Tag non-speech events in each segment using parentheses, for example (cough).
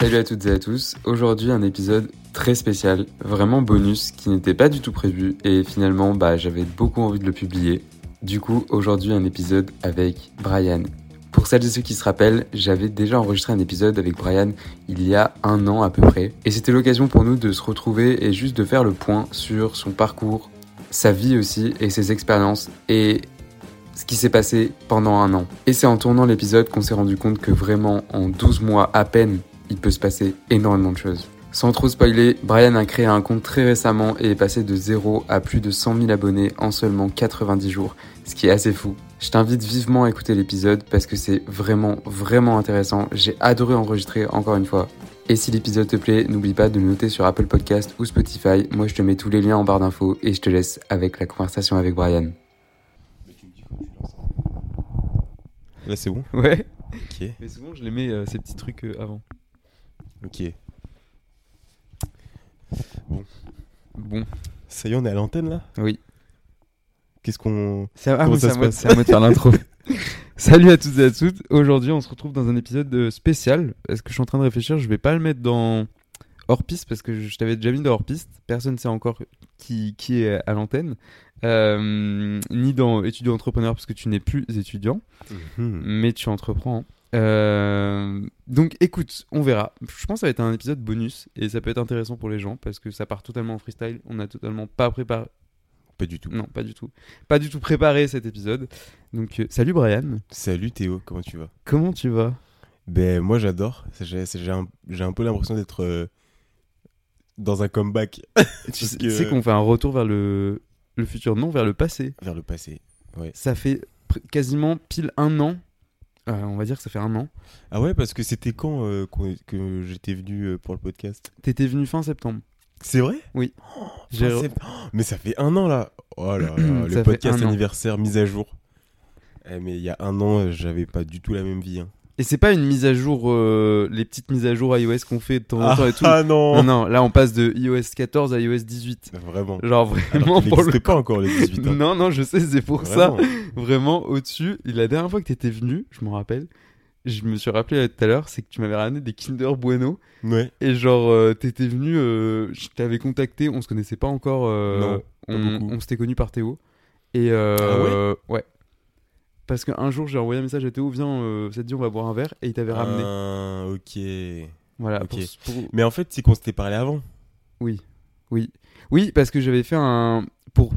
Salut à toutes et à tous. Aujourd'hui un épisode très spécial, vraiment bonus, qui n'était pas du tout prévu et finalement bah j'avais beaucoup envie de le publier. Du coup aujourd'hui un épisode avec Brian. Pour celles et ceux qui se rappellent, j'avais déjà enregistré un épisode avec Brian il y a un an à peu près. Et c'était l'occasion pour nous de se retrouver et juste de faire le point sur son parcours, sa vie aussi et ses expériences et ce qui s'est passé pendant un an. Et c'est en tournant l'épisode qu'on s'est rendu compte que vraiment en 12 mois à peine, il peut se passer énormément de choses. Sans trop spoiler, Brian a créé un compte très récemment et est passé de 0 à plus de 100 000 abonnés en seulement 90 jours, ce qui est assez fou. Je t'invite vivement à écouter l'épisode parce que c'est vraiment, vraiment intéressant. J'ai adoré enregistrer encore une fois. Et si l'épisode te plaît, n'oublie pas de le noter sur Apple Podcast ou Spotify. Moi, je te mets tous les liens en barre d'infos et je te laisse avec la conversation avec Brian. Là, c'est bon Ouais. Ok. Mais souvent, je les mets euh, ces petits trucs euh, avant. Ok. Bon, Ça y est, on est à l'antenne là? Oui. Qu'est-ce qu'on. C'est à, ah oui, ça c'est à se moi- passe? c'est à moi de faire l'intro. (laughs) Salut à toutes et à tous. Aujourd'hui, on se retrouve dans un épisode spécial. Est-ce que je suis en train de réfléchir? Je vais pas le mettre dans hors piste parce que je t'avais déjà mis dans hors piste. Personne ne sait encore qui, qui est à l'antenne. Euh, ni dans étudiant entrepreneur parce que tu n'es plus étudiant, Mhm. mais tu entreprends. Euh, donc écoute, on verra. Je pense que ça va être un épisode bonus et ça peut être intéressant pour les gens parce que ça part totalement en freestyle. On n'a totalement pas préparé, Pas du tout. non, pas du tout. Pas du tout préparé cet épisode. Donc, euh, salut Brian. Salut Théo, comment tu vas? Comment tu vas? Ben, moi j'adore. J'ai un, peu l'impression d'être euh, dans un comeback (laughs) Tu sais, qu'on fait un retour vers le, le futur, non, vers le passé. vers le passé. Ça fait quasiment pile un an. Euh, on va dire que ça fait un an. Ah ouais, parce que c'était quand euh, que j'étais venu euh, pour le podcast? T'étais venu fin septembre. C'est vrai? Oui. Oh, J'ai- fin sept- oh, mais ça fait un an là Oh là là, (clears throat) le podcast anniversaire mise à jour. Eh, mais il y a un an, j'avais pas du tout la même vie. hein. Et c'est pas une mise à jour, euh, les petites mises à jour iOS qu'on fait de temps en temps et tout. ah non, Non, non, là on passe de iOS 14 à iOS 18. Vraiment. Genre Alors vraiment qu'il pour le. pas encore les 18 ans. Non, non, je sais, c'est pour ça. Vraiment. Au-dessus. Et la dernière fois que t'étais venu, je me rappelle, je me suis rappelé tout à l'heure, c'est que tu m'avais ramené des Kinder Bueno. Ouais. Et genre, euh, t'étais venu, euh, je t'avais contacté, on se connaissait pas encore. Non, pas on, s'était connu par Théo. Et Ah ouais Parce qu'un jour, j'ai envoyé un message à Théo, viens, euh, ça te dit, on va boire un verre. Et il t'avait ramené. Ah, ok. Voilà. ok. pour- pour- Mais en fait, c'est qu'on s'était parlé avant. Oui, oui, oui, parce que j'avais fait un pour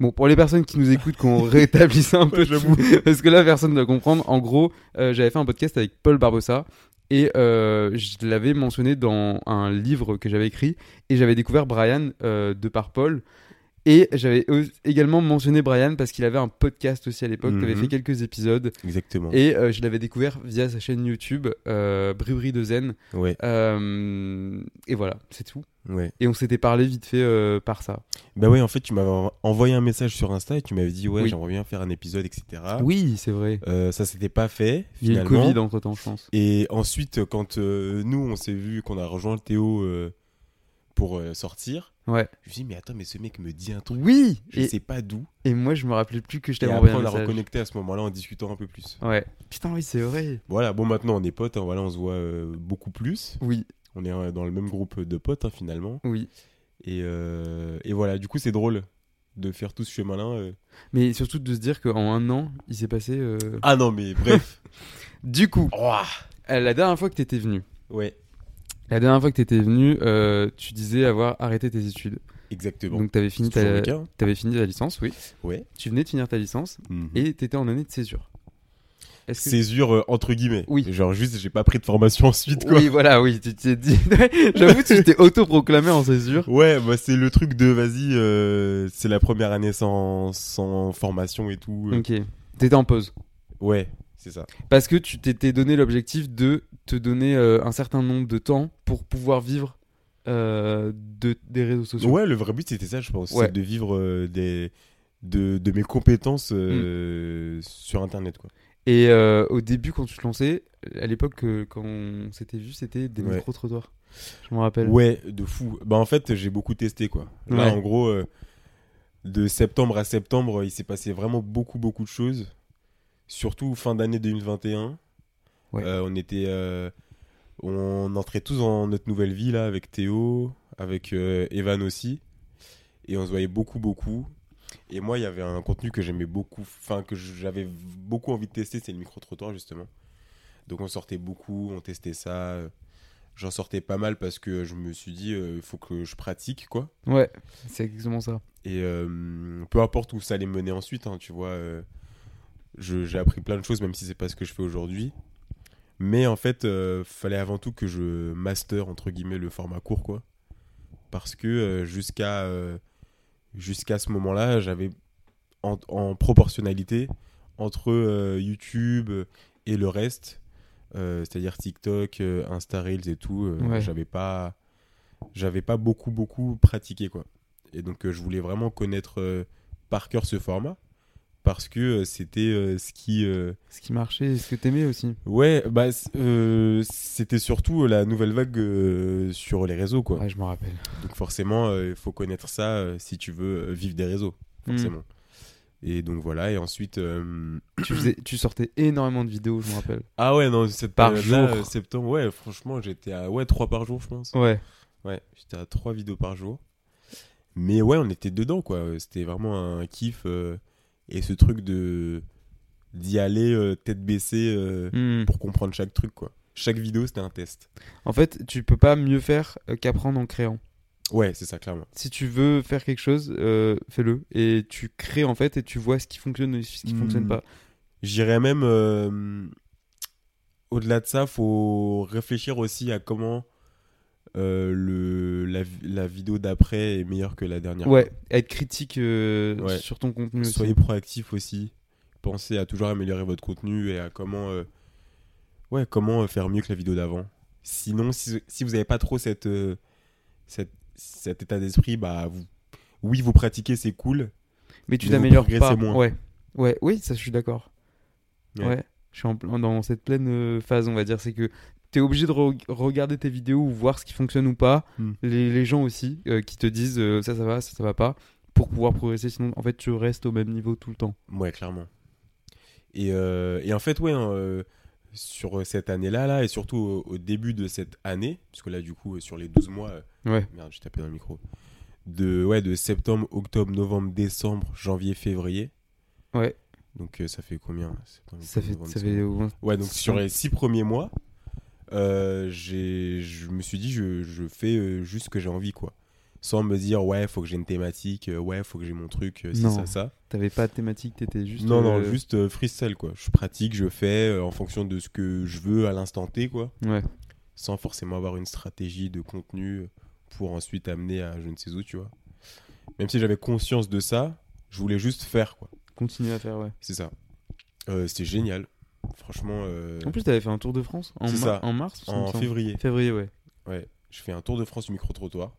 bon pour les personnes qui nous écoutent, qu'on (laughs) rétablisse un peu, j'avoue. parce que là personne ne va comprendre. En gros, euh, j'avais fait un podcast avec Paul Barbossa et euh, je l'avais mentionné dans un livre que j'avais écrit et j'avais découvert Brian euh, de par Paul. Et j'avais également mentionné Brian parce qu'il avait un podcast aussi à l'époque, qui avait Mhm. fait quelques épisodes. Exactement. Et euh, je l'avais découvert via sa chaîne YouTube, euh, de Zen. Ouais, Euh, et voilà, c'est tout. ouais. Et on s'était parlé vite fait euh, par ça. Bah ouais, en fait, tu m'avais en- envoyé un message sur Insta et tu m'avais dit, ouais, Oui. j'aimerais bien faire un épisode, etc. Oui, c'est vrai. Ça s'était pas fait, Il y a eu le finalement. Covid entre temps, je pense. Et ensuite, quand nous, on s'est vu, qu'on a rejoint Théo pour euh, sortir, Ouais. je me suis dit, mais attends, mais ce mec me dit un truc. Oui Je et, sais pas d'où. et moi, je me rappelais plus que je t'avais après, envoyé un on a reconnecté à ce moment-là en discutant un peu plus. Ouais. Putain, oui, c'est vrai. Voilà, bon, maintenant, on est potes, hein, voilà, on se voit euh, beaucoup plus. Oui, On est euh, dans le même groupe de potes, hein, finalement. oui. Et, et voilà, du coup, c'est drôle de faire tout ce chemin-là. Mais surtout de se dire qu'en un an, il s'est passé. Ah non, mais bref. (laughs) Du coup, la dernière fois que t'étais venu, ouais, la dernière fois que t'étais venu, euh, tu disais avoir arrêté tes études. exactement. Donc fini, ta... le cas. t'avais fini ta licence, oui. Ouais. Tu venais de finir ta licence Mhm. et t'étais en année de césure. Que Césure euh, entre guillemets. Oui. Genre juste, j'ai pas pris de formation (laughs) ensuite, quoi. Oui, voilà, oui, tu t'es dit. (laughs) J'avoue, tu t'es auto-proclamé en césure. Ouais, bah c'est le truc de vas-y, euh, c'est la première année sans, sans formation et tout. Ok. T'étais en pause. Ouais, c'est ça. Parce que tu t'étais donné l'objectif de te donner euh, un certain nombre de temps pour pouvoir vivre euh, de, des réseaux sociaux. Ouais, le vrai but c'était ça, je pense. Ouais. C'est de vivre euh, des, de, de mes compétences euh, sur internet, quoi. Et au début, quand tu te lançais, à l'époque, quand on s'était vu, c'était des Ouais. micro-trottoirs. Je me rappelle. Ouais, de fou. Bah en fait, j'ai beaucoup testé, quoi. Là, Ouais. en gros, de septembre à septembre, il s'est passé vraiment beaucoup, beaucoup de choses. Surtout fin d'année 2021. Ouais. Euh, on était euh, On entrait tous dans notre nouvelle vie là avec Théo, avec euh, Evan aussi. Et on se voyait beaucoup, beaucoup. Et moi, il y avait un contenu que j'aimais beaucoup, enfin que j'avais beaucoup envie de tester, c'est le micro-trottoir justement. Donc on sortait beaucoup, on testait ça. J'en sortais pas mal parce que je me suis dit, il faut que je pratique quoi. Ouais, c'est exactement ça. Et euh, peu importe où ça allait mener ensuite, hein, tu vois, euh, j'ai appris plein de choses, même si c'est pas ce que je fais aujourd'hui. Mais en fait, euh, fallait avant tout que je master entre guillemets le format court, quoi. Parce que euh, jusqu'à euh, jusqu'à ce moment-là, j'avais en, en proportionnalité entre euh, YouTube et le reste, c'est-à-dire TikTok, Insta Reels et tout, Ouais. j'avais pas j'avais pas beaucoup beaucoup pratiqué quoi. Et donc je voulais vraiment connaître par cœur ce format parce que euh, c'était euh, ce qui euh, Ce qui marchait, ce que t'aimais aussi. ouais bah c'était surtout la nouvelle vague sur les réseaux quoi. Ouais, je me rappelle. Donc forcément il faut connaître ça si tu veux vivre des réseaux forcément. Et donc voilà et ensuite euh, tu, faisais, tu sortais énormément de vidéos, je me rappelle. ah ouais non cette Par jour. euh, septembre ouais franchement j'étais à ouais trois par jour je pense. Ouais. Ouais, j'étais à trois vidéos par jour. Mais ouais, on était dedans, quoi. C'était vraiment un kiff. euh, et ce truc de d'y aller euh, tête baissée euh, Hmm. pour comprendre chaque truc, quoi. Chaque vidéo, c'était un test. En fait, tu peux pas mieux faire euh, qu'apprendre en créant. Ouais, c'est ça, clairement. Si tu veux faire quelque chose, euh, fais-le. Et tu crées en fait et tu vois ce qui fonctionne et ce qui Hmm. fonctionne pas. J'irais même au-delà de ça, faut réfléchir aussi à comment euh, le, la, la vidéo d'après est meilleure que la dernière. Ouais, être critique euh, Ouais. sur ton contenu aussi. Soyez proactif aussi. Pensez à toujours améliorer votre contenu et à comment, euh, ouais, comment faire mieux que la vidéo d'avant. Sinon, si, si vous n'avez pas trop cette, cette, cet état d'esprit, bah, vous, oui, vous pratiquez, c'est cool. Mais tu t'améliores pas. moins. Ouais. Ouais, oui, ça je suis d'accord. Ouais. Ouais. Je suis en dans cette pleine phase, on va dire, c'est que tu es obligé de re- regarder tes vidéos ou voir ce qui fonctionne ou pas. Hmm. Les, les gens aussi euh, qui te disent euh, ça ça va, ça ça va pas pour pouvoir progresser sinon en fait tu restes au même niveau tout le temps. Ouais, clairement. Et, euh, et en fait, ouais, hein, sur cette année-là, là, et surtout au, au début de cette année, puisque là, du coup, sur les 12 mois, Ouais. merde, j'ai tapé dans le micro, de, ouais, de septembre, octobre, novembre, décembre, janvier, février. Ouais. Donc ça fait combien Septembre, Ça fait novembre, ça fait Ouais, donc sur les six premiers mois, euh, je me suis dit, je, je fais euh, juste ce que j'ai envie, quoi. Sans me dire, ouais, faut que j'ai une thématique, euh, ouais, faut que j'ai mon truc, euh, ci, Non. ça, ça. T'avais pas de thématique, t'étais juste. non, non, euh, juste euh, freestyle, quoi. Je pratique, je fais euh, en fonction de ce que je veux à l'instant T, quoi. Ouais. Sans forcément avoir une stratégie de contenu euh, pour ensuite amener à je ne sais où, tu vois. Même si j'avais conscience de ça, je voulais juste faire, quoi. Continue à faire, ouais. C'est ça. Euh, C'était génial. Franchement. euh, En plus, t'avais fait un tour de France en, mar- en mars en février. Février, ouais. Ouais, je fais un tour de France du micro-trottoir.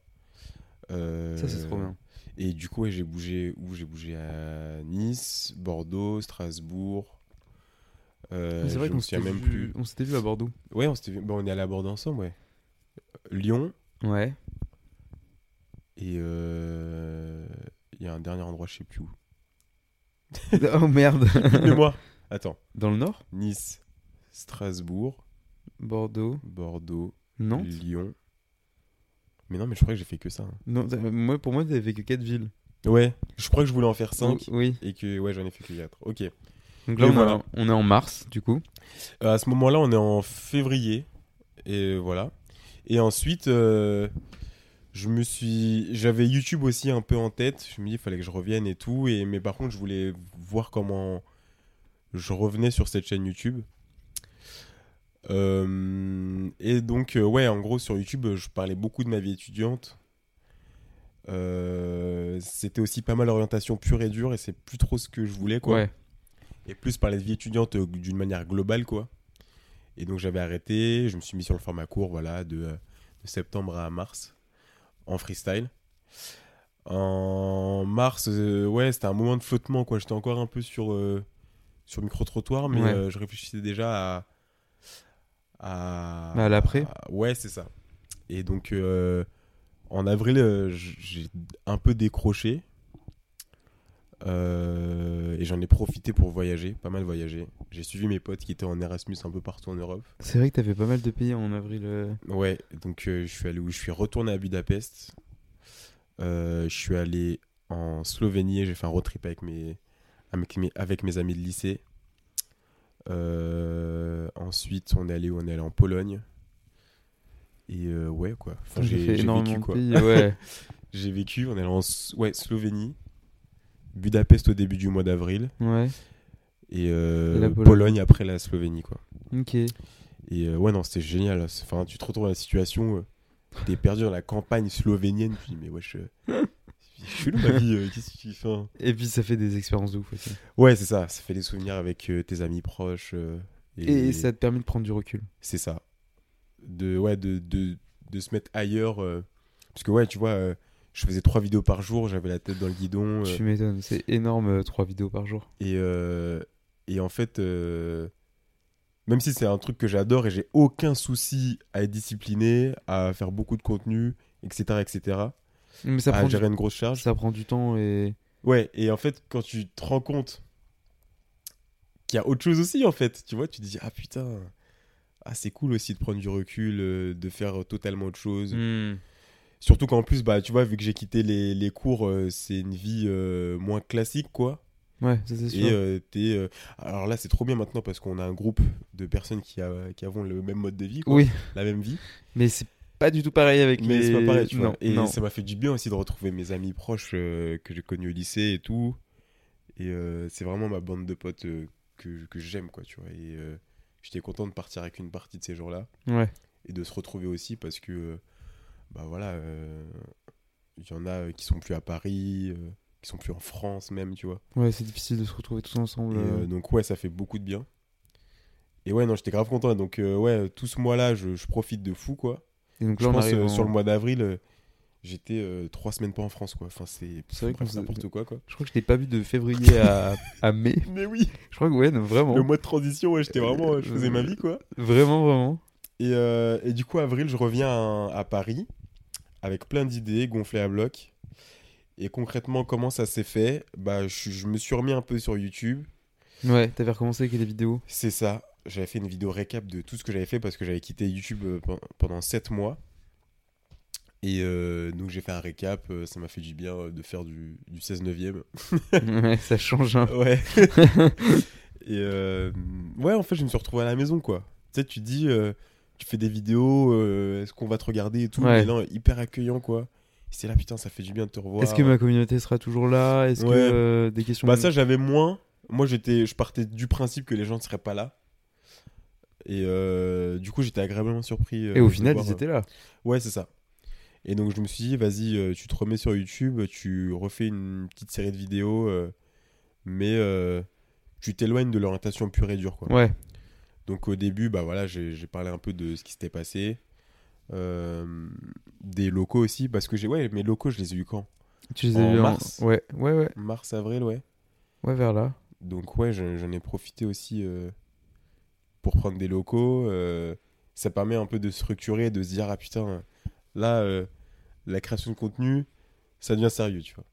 Euh, Ça, c'est trop bien. Et du coup, ouais, j'ai bougé où? J'ai bougé à Nice, Bordeaux, Strasbourg. Euh, c'est vrai qu'on s'était même vu... plus. on s'était vu à Bordeaux. Ouais, on, s'était vu- bon, on est allé à Bordeaux ensemble, ouais. Lyon. Ouais. Et euh, il y a un dernier endroit, je sais plus où. (laughs) oh merde. (laughs) Mais moi, attends. Dans le nord Nice, Strasbourg, Bordeaux. Bordeaux, Nantes Lyon. Mais non, mais je crois que j'ai fait que ça. hein. Non, t'as- moi, pour moi, t'avais fait que 4 villes. Ouais, je crois que je voulais en faire 5 Oh, Oui. et que ouais, j'en ai fait que 4. Ok. Donc là, Et on, voilà. est en- on est en mars, du coup. Euh, à ce moment-là, on est en février. Et voilà. Et ensuite, euh, je me suis. J'avais YouTube aussi un peu en tête. Je me dis, il fallait que je revienne et tout. Et... Mais par contre, je voulais voir comment je revenais sur cette chaîne YouTube. Euh, Et donc, euh, ouais, en gros, sur YouTube, je parlais beaucoup de ma vie étudiante. Euh, C'était aussi pas mal orientation pure et dure. Et c'est plus trop ce que je voulais, quoi Ouais. et plus parler de vie étudiante euh, d'une manière globale quoi et donc j'avais arrêté je me suis mis sur le format court voilà de, euh, de septembre à mars en freestyle en mars euh, ouais c'était un moment de flottement quoi j'étais encore un peu sur euh, sur micro trottoir mais Ouais. euh, je réfléchissais déjà à à, Bah, à l'après. à- ouais c'est ça et donc euh, en avril euh, j'ai un peu décroché Euh, et j'en ai profité pour voyager, pas mal voyager. J'ai suivi mes potes qui étaient en Erasmus un peu partout en Europe. C'est vrai que t'avais pas mal de pays en avril. euh. Ouais, donc euh, je suis allé où? Je suis retourné à Budapest. Je suis allé en Slovénie j'ai fait un road trip avec mes, avec mes, avec mes amis de lycée. Euh, ensuite, on est allé où On est allé en Pologne. Et euh, ouais, quoi. Enfin, J'ai vécu, quoi. ouais. (laughs) J'ai vécu, on est allé en ouais, Slovénie, Budapest au début du mois d'avril ouais. et, euh, Et Pologne. Pologne. après la Slovénie, quoi. Ok. Et euh, ouais, non, c'était génial. Enfin, tu te retrouves dans la situation, euh, t'es perdu dans la campagne slovénienne, tu dis, mais wesh, euh, (laughs) chelou ma vie, euh, qu'est-ce que tu fais hein Et puis ça fait des expériences de ouf aussi. Ouais, c'est ça, ça fait des souvenirs avec euh, tes amis proches. euh, Et, ça te permet de prendre du recul. C'est ça. De, ouais, de, de, de se mettre ailleurs. euh, parce que, ouais, tu vois, euh, je faisais trois vidéos par jour, j'avais la tête dans le guidon. euh, Tu m'étonnes, c'est énorme, euh, trois vidéos par jour. Et, euh, et en fait, euh, même si c'est un truc que j'adore et j'ai aucun souci à être discipliné, à faire beaucoup de contenu, etc., etc., Mais ça à prend, du... gérer une grosse charge. ça prend du temps et. Ouais, et en fait, quand tu te rends compte qu'il y a autre chose aussi, en fait, tu vois, tu te dis, ah putain, ah, c'est cool aussi de prendre du recul, euh, de faire totalement autre chose. Hmm. Surtout qu'en plus, bah, tu vois, vu que j'ai quitté les, les cours, euh, c'est une vie euh, moins classique, quoi. Ouais, ça c'est sûr. Et euh, t'es, euh, alors là, c'est trop bien maintenant parce qu'on a un groupe de personnes qui, a, qui avons le même mode de vie, quoi, oui, la même vie. mais c'est pas du tout pareil avec Mais les. c'est pas pareil, tu non, vois. Et non. ça m'a fait du bien aussi de retrouver mes amis proches euh, que j'ai connus au lycée et tout. Et euh, c'est vraiment ma bande de potes euh, que, que j'aime, quoi, tu vois. Et j'étais content de partir avec une partie de ces jours-là Ouais. et de se retrouver aussi parce que, bah voilà, il y en a qui sont plus à Paris, qui sont plus en France même, tu vois. Ouais, c'est difficile de se retrouver tous ensemble. Et, donc ouais, ça fait beaucoup de bien. Et ouais, non, j'étais grave content. Donc ouais, tout ce mois-là, je, je profite de fou, quoi. Et donc Je là, on pense arrive euh, en- sur le mois d'avril, euh, j'étais euh, trois semaines pas en France, quoi. Enfin, c'est vrai n'importe quoi, quoi. Je crois que je t'ai pas vu de février à, à mai. (laughs) Mais oui, Je crois que ouais, non, vraiment. le mois de transition, ouais, j'étais vraiment, je faisais ma vie, quoi. Vraiment, vraiment. Et, euh, et du coup, avril, je reviens à, à Paris avec plein d'idées gonflées à bloc. Et concrètement, comment ça s'est fait? Bah, je, je me suis remis un peu sur YouTube. Ouais, t'avais recommencé avec les vidéos. C'est ça. J'avais fait une vidéo récap de tout ce que j'avais fait parce que j'avais quitté YouTube euh, pen- pendant 7 mois. Et euh, donc j'ai fait un récap, euh, ça m'a fait du bien de faire du, du 16 neuvième. (laughs) ouais, ça change. Ouais. (laughs) et euh, ouais, en fait, je me suis retrouvé à la maison, quoi. Tu sais, tu dis, euh, tu fais des vidéos, est-ce qu'on va te regarder et tout. Ouais. Mais non, hyper accueillant, quoi. C'est là, putain, ça fait du bien de te revoir. Est-ce que ma communauté sera toujours là? Est-ce Ouais. que des questions. Bah ça j'avais moins. Moi j'étais, je partais du principe que les gens ne seraient pas là. Et euh, du coup j'étais agréablement surpris. euh, Et au final, voir, ils étaient là. Ouais c'est ça. Et donc je me suis dit vas-y euh, tu te remets sur YouTube, tu refais une petite série de vidéos, euh, mais euh, tu t'éloignes de l'orientation pure et dure quoi. Ouais. Donc au début bah voilà j'ai parlé un peu de ce qui s'était passé, Euh, des locaux aussi parce que j'ai ouais mes locaux je les ai eu quand? Tu les as En vus mars. Ouais, ouais, ouais. Mars avril ouais. Ouais, vers là. Donc ouais, j'en j'en ai profité aussi euh, pour prendre des locaux. euh, ça permet un peu de structurer, de se dire ah putain, là euh, la création de contenu, ça devient sérieux, tu vois.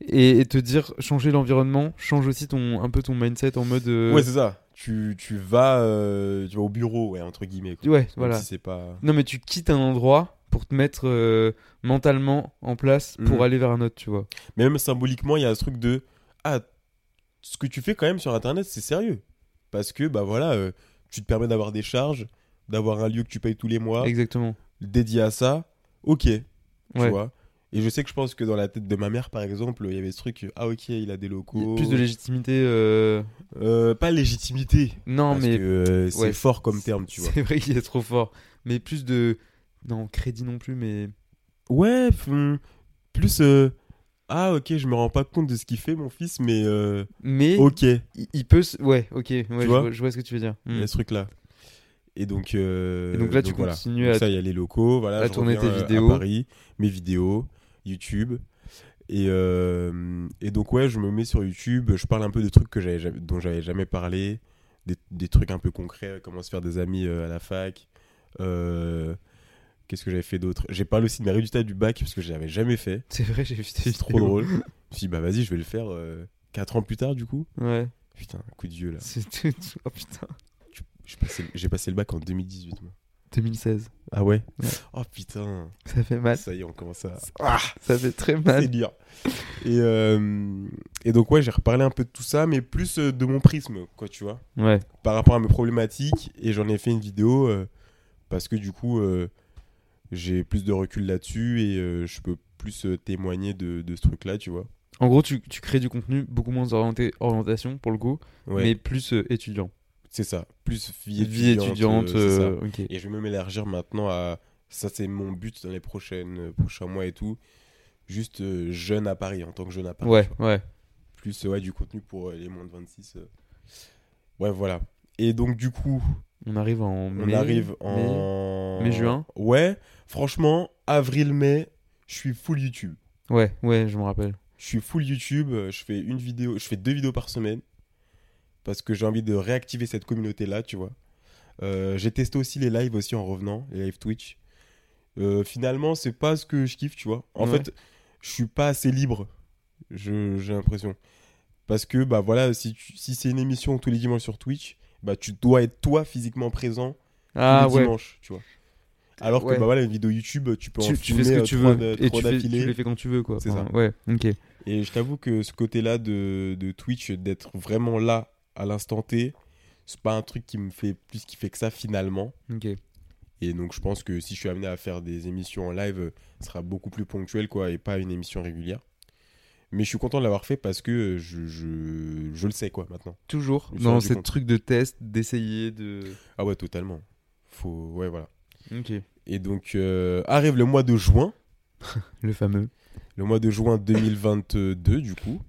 Et, et te dire, changer l'environnement, change aussi ton, un peu ton mindset en mode. euh, Ouais, c'est ça. Tu, tu vas euh, tu vas au bureau, ouais, entre guillemets. Quoi. ouais, Même voilà. si c'est pas. Non, mais tu quittes un endroit pour te mettre euh, mentalement en place pour Mhm. aller vers un autre, tu vois. Mais même symboliquement, il y a ce truc de ah ce que tu fais quand même sur internet, c'est sérieux. Parce que bah voilà, euh, tu te permets d'avoir des charges, d'avoir un lieu que tu payes tous les mois. Exactement. dédié à ça, ok, tu Ouais. vois. Et je sais que je pense que dans la tête de ma mère, par exemple, il y avait ce truc, ah ok, il a des Il y locaux. a plus de légitimité. euh, Euh, pas légitimité, Non, parce mais. euh, c'est ouais, fort comme terme, tu vois. C'est vrai qu'il est trop fort. Mais plus de. Non, crédit non plus, mais. Ouais, plus, ah ok, je me rends pas compte de ce qu'il fait, mon fils, mais euh, Mais. ok, il Il, il peut. se- Ouais, ok. Ouais, je, vois vois, je vois ce que tu veux dire. y Hmm. a ce truc-là. Et donc, euh, Et donc là, tu voilà. continues Donc à- ça, il y a les locaux, voilà. à tourner tes euh, vidéos. À Paris, mes vidéos, YouTube. Et, euh, et donc, ouais, je me mets sur YouTube, je parle un peu de trucs que j'avais dont j'avais jamais parlé, des, des trucs un peu concrets, comment se faire des amis à la fac. Euh, Qu'est-ce que j'avais fait d'autre? J'ai parlé aussi de mes résultats du bac, parce que je l'avais jamais fait. C'est vrai, j'ai vu C'est trop drôle. (laughs) Je me suis dit, bah vas-y, je vais le faire. euh, 4 ans plus tard, du coup. Ouais. Putain, un coup de vieux là. C'est tout. Oh putain. J'ai passé, le bac en 2018, moi. 2016. Ah ouais, Ouais. Oh putain. Ça fait mal. Ça y est, on commence à. Ça fait très C'est mal. dur. Et, euh, et donc, ouais, j'ai reparlé un peu de tout ça, mais plus euh, de mon prisme, quoi, tu vois. Ouais. Par rapport à mes problématiques. Et j'en ai fait une vidéo euh, parce que du coup, euh, j'ai plus de recul là-dessus et euh, je peux plus euh, témoigner de, de ce truc-là, tu vois. En gros, tu, tu crées du contenu beaucoup moins orienté orientation pour le coup, Ouais, mais plus euh, étudiant. c'est ça. Plus vie Vie étudiante. étudiante. euh, ça. euh, ok. Et je vais même élargir maintenant à. Ça, c'est mon but dans les prochaines, prochains mois et tout. Juste euh, jeune à Paris, en tant que jeune à Paris. Ouais, ouais. Plus ouais, du contenu pour les moins de 26. euh. Ouais, voilà. Et donc, du coup, On arrive en on mai. arrive mai. en. mai, juin Ouais, franchement, avril-mai, je suis full YouTube. Ouais, ouais, je me rappelle. Je suis full YouTube, euh, je fais une vidéo, je fais deux vidéos par semaine parce que j'ai envie de réactiver cette communauté là, tu vois. Euh, j'ai testé aussi les lives aussi en revenant, les lives Twitch. Euh, finalement, c'est pas ce que je kiffe, tu vois. En Ouais. fait, je suis pas assez libre, j'ai l'impression. Parce que bah voilà, si, tu- si c'est une émission tous les dimanches sur Twitch, bah tu dois être toi physiquement présent Ah tous les ouais. dimanches, tu vois. Alors que Ouais. bah voilà, une vidéo YouTube, tu peux en Tu, tu filmer fais ce que euh, tu trois veux de- et trois tu, fais, tu les fais quand tu veux quoi. C'est Enfin, ça. Ouais, ok. Et je t'avoue que ce côté-là de, de Twitch, d'être vraiment là à l'instant T, c'est pas un truc qui me fait plus kiffer que ça finalement. Ok. Et donc je pense que si je suis amené à faire des émissions en live, euh, ce sera beaucoup plus ponctuel quoi, et pas une émission régulière. Mais je suis content de l'avoir fait parce que je, je, je le sais quoi maintenant. Toujours dans ce truc de test, d'essayer de. Ah ouais, totalement. Faut... Ouais, voilà. Ok. Et donc euh, arrive le mois de juin, (laughs) Le fameux. le mois de juin 2022 du coup.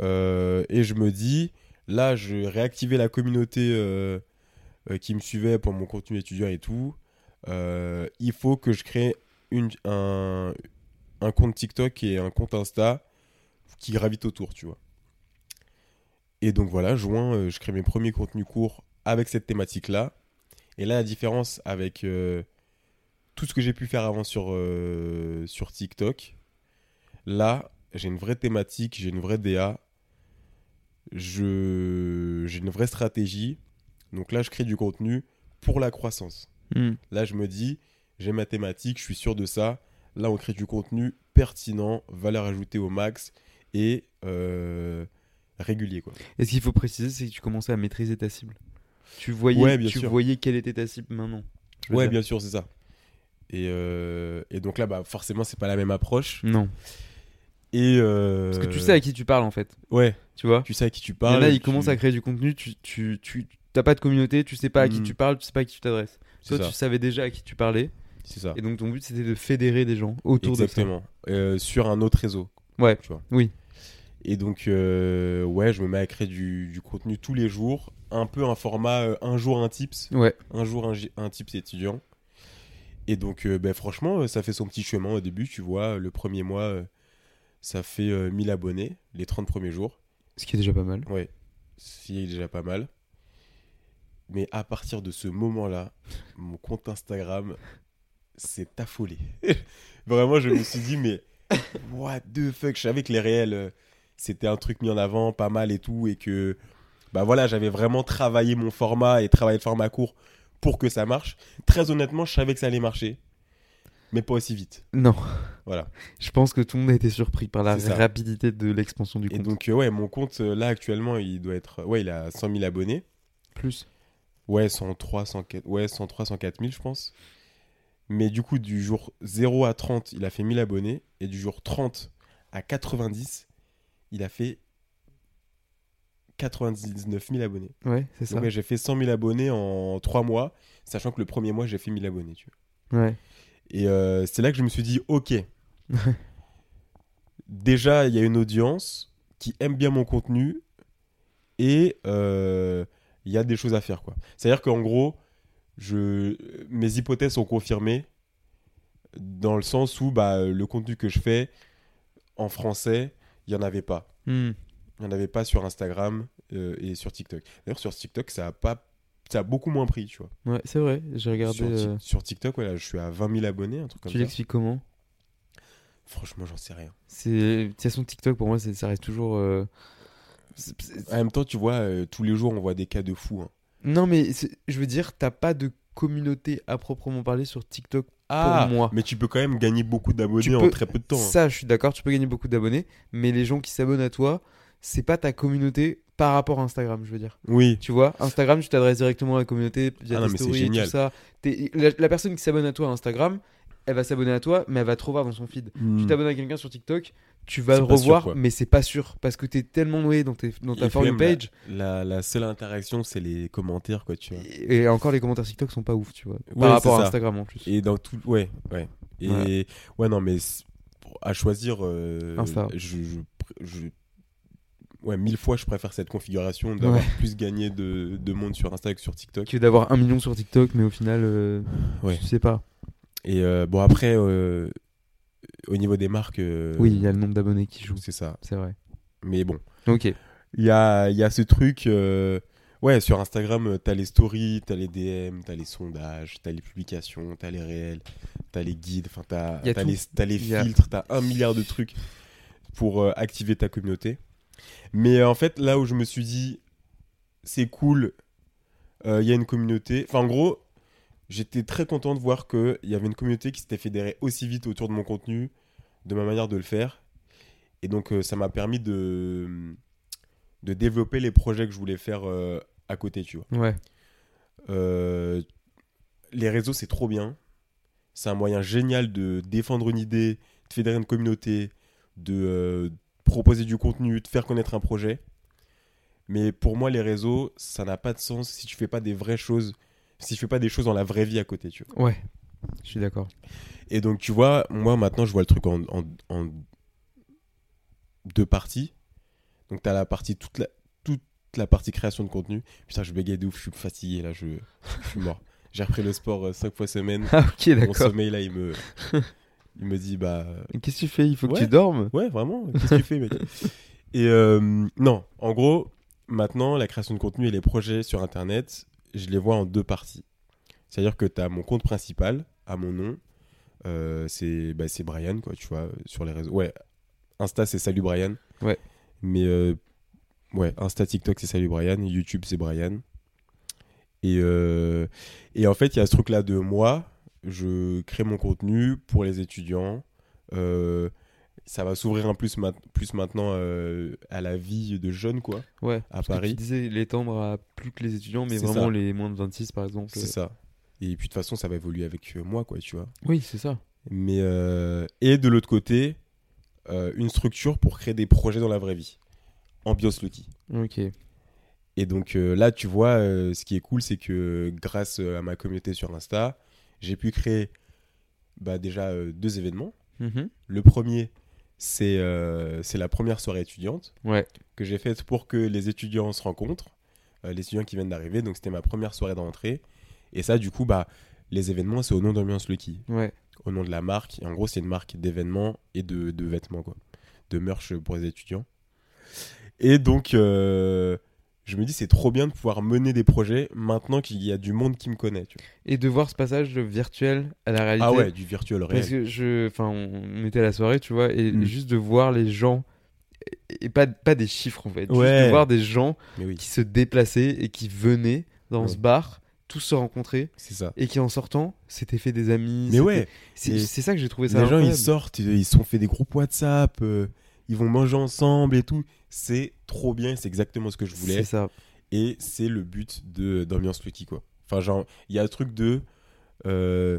Euh, et je me dis, là, je vais réactiver la communauté euh, qui me suivait pour mon contenu étudiant et tout. Il faut que je crée une, un, un compte TikTok et un compte Insta qui gravitent autour, tu vois. Et donc voilà, juin, euh, je crée mes premiers contenus courts avec cette thématique-là. Et là, la différence avec euh, tout ce que j'ai pu faire avant sur, euh, sur TikTok, là, j'ai une vraie thématique, j'ai une vraie DA, je- j'ai une vraie stratégie. Donc là, je crée du contenu pour la croissance. Hmm. Là, je me dis, j'ai ma thématique, je suis sûr de ça. Là, on crée du contenu pertinent, valeur ajoutée au max et euh, régulier. Quoi. Et ce qu'il faut préciser, c'est que tu commençais à maîtriser ta cible. Tu voyais, Ouais, tu sûr. voyais quelle était ta cible maintenant. Ouais, dire. bien sûr, c'est ça. Et, euh, et donc là, bah, forcément, c'est pas la même approche. Non. Et euh, Parce que tu sais à qui tu parles en fait. Ouais, Tu vois tu sais à qui tu parles. en a, ils tu- commencent à créer du contenu, tu, tu, tu t'as pas de communauté, tu sais pas à qui Mm. tu parles, tu sais pas à qui tu t'adresses. Toi, ça. tu savais déjà à qui tu parlais, C'est ça. et donc ton but c'était de fédérer des gens autour Exactement. Euh, sur un autre réseau. Ouais, Tu vois. oui. Et donc, euh, ouais, je me mets à créer du, du contenu tous les jours. Un peu un format euh, un jour un tips, Ouais, un jour un, tips étudiant. Et donc, euh, ben, franchement, euh, ça fait son petit chemin au début. Tu vois, le premier mois, ça fait euh, 1000 abonnés, les 30 premiers jours. ce qui est déjà pas mal. Ouais, c'est déjà pas mal. Mais à partir de ce moment-là, mon compte Instagram s'est affolé. (laughs) Vraiment, je me suis dit, mais (laughs) what the fuck Je savais que les réels, euh, c'était un truc mis en avant, pas mal et tout, et que, bah voilà, j'avais vraiment travaillé mon format et travaillé le format court pour que ça marche. Très honnêtement, je savais que ça allait marcher, mais pas aussi vite. Non, Voilà. (laughs) je pense que tout le monde a été surpris par la rapidité de l'expansion du Et compte. donc, euh, ouais, mon compte, euh, là, actuellement, il doit être, ouais, il a 100 000 abonnés. Plus. Ouais, 103, 104, ouais, 103, 104 000, je pense. Mais du coup, du jour 0 à 30, il a fait 1000 abonnés. Et du jour 30 à 90, il a fait 99 000 abonnés. Ouais, c'est ça. Donc, ouais, j'ai fait 100 000 abonnés en 3 mois, sachant que le premier mois, j'ai fait 1000 abonnés. Tu vois. Ouais. Et euh, c'est là que je me suis dit, ok. (laughs) Déjà, il y a une audience qui aime bien mon contenu et euh, il y a des choses à faire. quoi. C'est-à-dire qu'en gros, je, mes hypothèses sont confirmées dans le sens où bah, le contenu que je fais en français, il n'y en avait pas. Hmm. Il n'y en avait pas sur Instagram euh, et sur TikTok. D'ailleurs, sur TikTok, ça a, pas, ça a beaucoup moins pris, tu vois. Ouais, c'est vrai, j'ai regardé. Sur, euh, sur TikTok, voilà, je suis à 20 000 abonnés, un truc comme Tu ça. l'expliques comment? Franchement, j'en sais rien. C'est de toute façon TikTok pour moi, ça reste toujours. euh, En même temps, tu vois, tous les jours, on voit des cas de fous. hein. Non mais je veux dire, t'as pas de communauté à proprement parler sur TikTok Ah, pour moi. mais tu peux quand même gagner beaucoup d'abonnés en peux- très peu de temps. hein. Ça, je suis d'accord, tu peux gagner beaucoup d'abonnés, mais les gens qui s'abonnent à toi, c'est pas ta communauté par rapport à Instagram, je veux dire. Oui, Tu vois, Instagram, tu t'adresses directement à la communauté via Ah tes mais stories tout ça. La, la personne qui s'abonne à toi à Instagram, elle va s'abonner à toi, mais elle va te revoir dans son feed. Tu Hmm. t'abonnes à quelqu'un sur TikTok, tu vas le sûr, revoir, mais c'est pas sûr parce que t'es tellement noé dans, tes- dans ta For You page. La, la seule interaction, c'est les commentaires, quoi, tu vois. Et, et encore, les commentaires TikTok sont pas ouf, tu vois. Ouais, par rapport à. Instagram en plus. Et dans tout. Ouais, ouais. Et Ouais. ouais, non, mais à choisir. euh, Insta. Je, je, je- Ouais, mille fois, je préfère cette configuration d'avoir plus gagné de, de monde sur Insta que sur TikTok. Que d'avoir un million sur TikTok, mais au final, euh, Ouais. je sais pas. Et euh, bon, après, euh, au niveau des marques. euh, Oui, il y a le nombre d'abonnés qui jouent, C'est ça. c'est vrai. Mais bon. Ok. Il y a, y a ce truc. Ouais, sur Instagram, t'as les stories, t'as les DM, t'as les sondages, t'as les publications, t'as les réels, t'as les guides, enfin t'as Il y a t'as tout. les, les filtres, t'as un milliard de trucs pour euh, activer ta communauté. Mais euh, en fait, là où je me suis dit, c'est cool, euh, il y a une communauté. Enfin, en gros, j'étais très content de voir qu'il y avait une communauté qui s'était fédérée aussi vite autour de mon contenu, de ma manière de le faire. Et donc, euh, ça m'a permis de, de développer les projets que je voulais faire euh, à côté, tu vois. Ouais. Euh, les réseaux, c'est trop bien. C'est un moyen génial de défendre une idée, de fédérer une communauté, de euh, proposer du contenu, de faire connaître un projet. Mais pour moi, les réseaux, ça n'a pas de sens si tu fais pas des vraies choses, si tu fais pas des choses dans la vraie vie à côté, tu vois. Ouais. Je suis d'accord. Et donc, tu vois, moi maintenant, je vois le truc en, en- en deux parties. Donc, tu as la partie, toute la, toute la partie création de contenu. Putain, je bégaye de ouf, je suis fatigué là, je, je suis mort. (laughs) J'ai repris le sport euh, cinq fois semaine. Ah, ok, Mon d'accord. sommeil là, il me, (laughs) il me dit, bah, Qu'est-ce que tu fais? Il faut que tu dormes? Ouais, vraiment, qu'est-ce que tu fais, mec? (laughs) Et euh, non, en gros, maintenant, la création de contenu et les projets sur Internet, je les vois en deux parties. C'est-à-dire que tu as mon compte principal, à mon nom, euh, c'est bah, c'est Brian, quoi, tu vois, sur les réseaux. Ouais, Insta, c'est Salut Brian. Ouais. Mais, euh, ouais, Insta, TikTok, c'est Salut Brian. YouTube, c'est Brian. Et, euh, et en fait, il y a ce truc-là de moi, je crée mon contenu pour les étudiants. Euh, ça va s'ouvrir un plus, ma- plus maintenant euh, à la vie de jeunes, quoi, Ouais. à que Paris. Tu disais l'étendre à plus que les étudiants, mais vraiment ça. les moins de 26 par exemple. C'est ça. Et puis de toute façon, ça va évoluer avec euh, moi, quoi, tu vois. Oui, c'est ça. Mais euh, et de l'autre côté, euh, une structure pour créer des projets dans la vraie vie. Ambiance Lucky. Ok. Et donc euh, là, tu vois, euh, ce qui est cool, c'est que grâce euh, à ma communauté sur Insta, j'ai pu créer bah, déjà euh, deux événements. Mhm. Le premier, c'est euh, c'est la première soirée étudiante Ouais. que j'ai faite pour que les étudiants se rencontrent, euh, les étudiants qui viennent d'arriver. Donc c'était ma première soirée d'entrée. Et ça, du coup, bah, les événements, c'est au nom d'Ambiance Lucky, Ouais. au nom de la marque. Et en gros, c'est une marque d'événements et de, de vêtements, quoi, de merch pour les étudiants. Et donc, euh, je me dis, c'est trop bien de pouvoir mener des projets maintenant qu'il y a du monde qui me connaît. tu vois. Et de voir ce passage de virtuel à la réalité. Ah ouais, du virtuel réel. Parce que je, enfin, on était à la soirée, tu vois, et Mm. juste de voir les gens, et pas, pas des chiffres en fait, juste de voir des gens oui, qui se déplaçaient et qui venaient dans Ouais. ce bar, tous se rencontrer, c'est ça. et qui en sortant s'étaient fait des amis. Mais ouais, c'est ça que j'ai trouvé ça les gens ils sortent, ils ils se sont fait des groupes WhatsApp, euh, ils vont manger ensemble et tout. C'est trop bien, c'est exactement ce que je C'est voulais. ça. Et c'est le but de d'ambiance Lucky quoi. Enfin genre, il y a un truc de euh,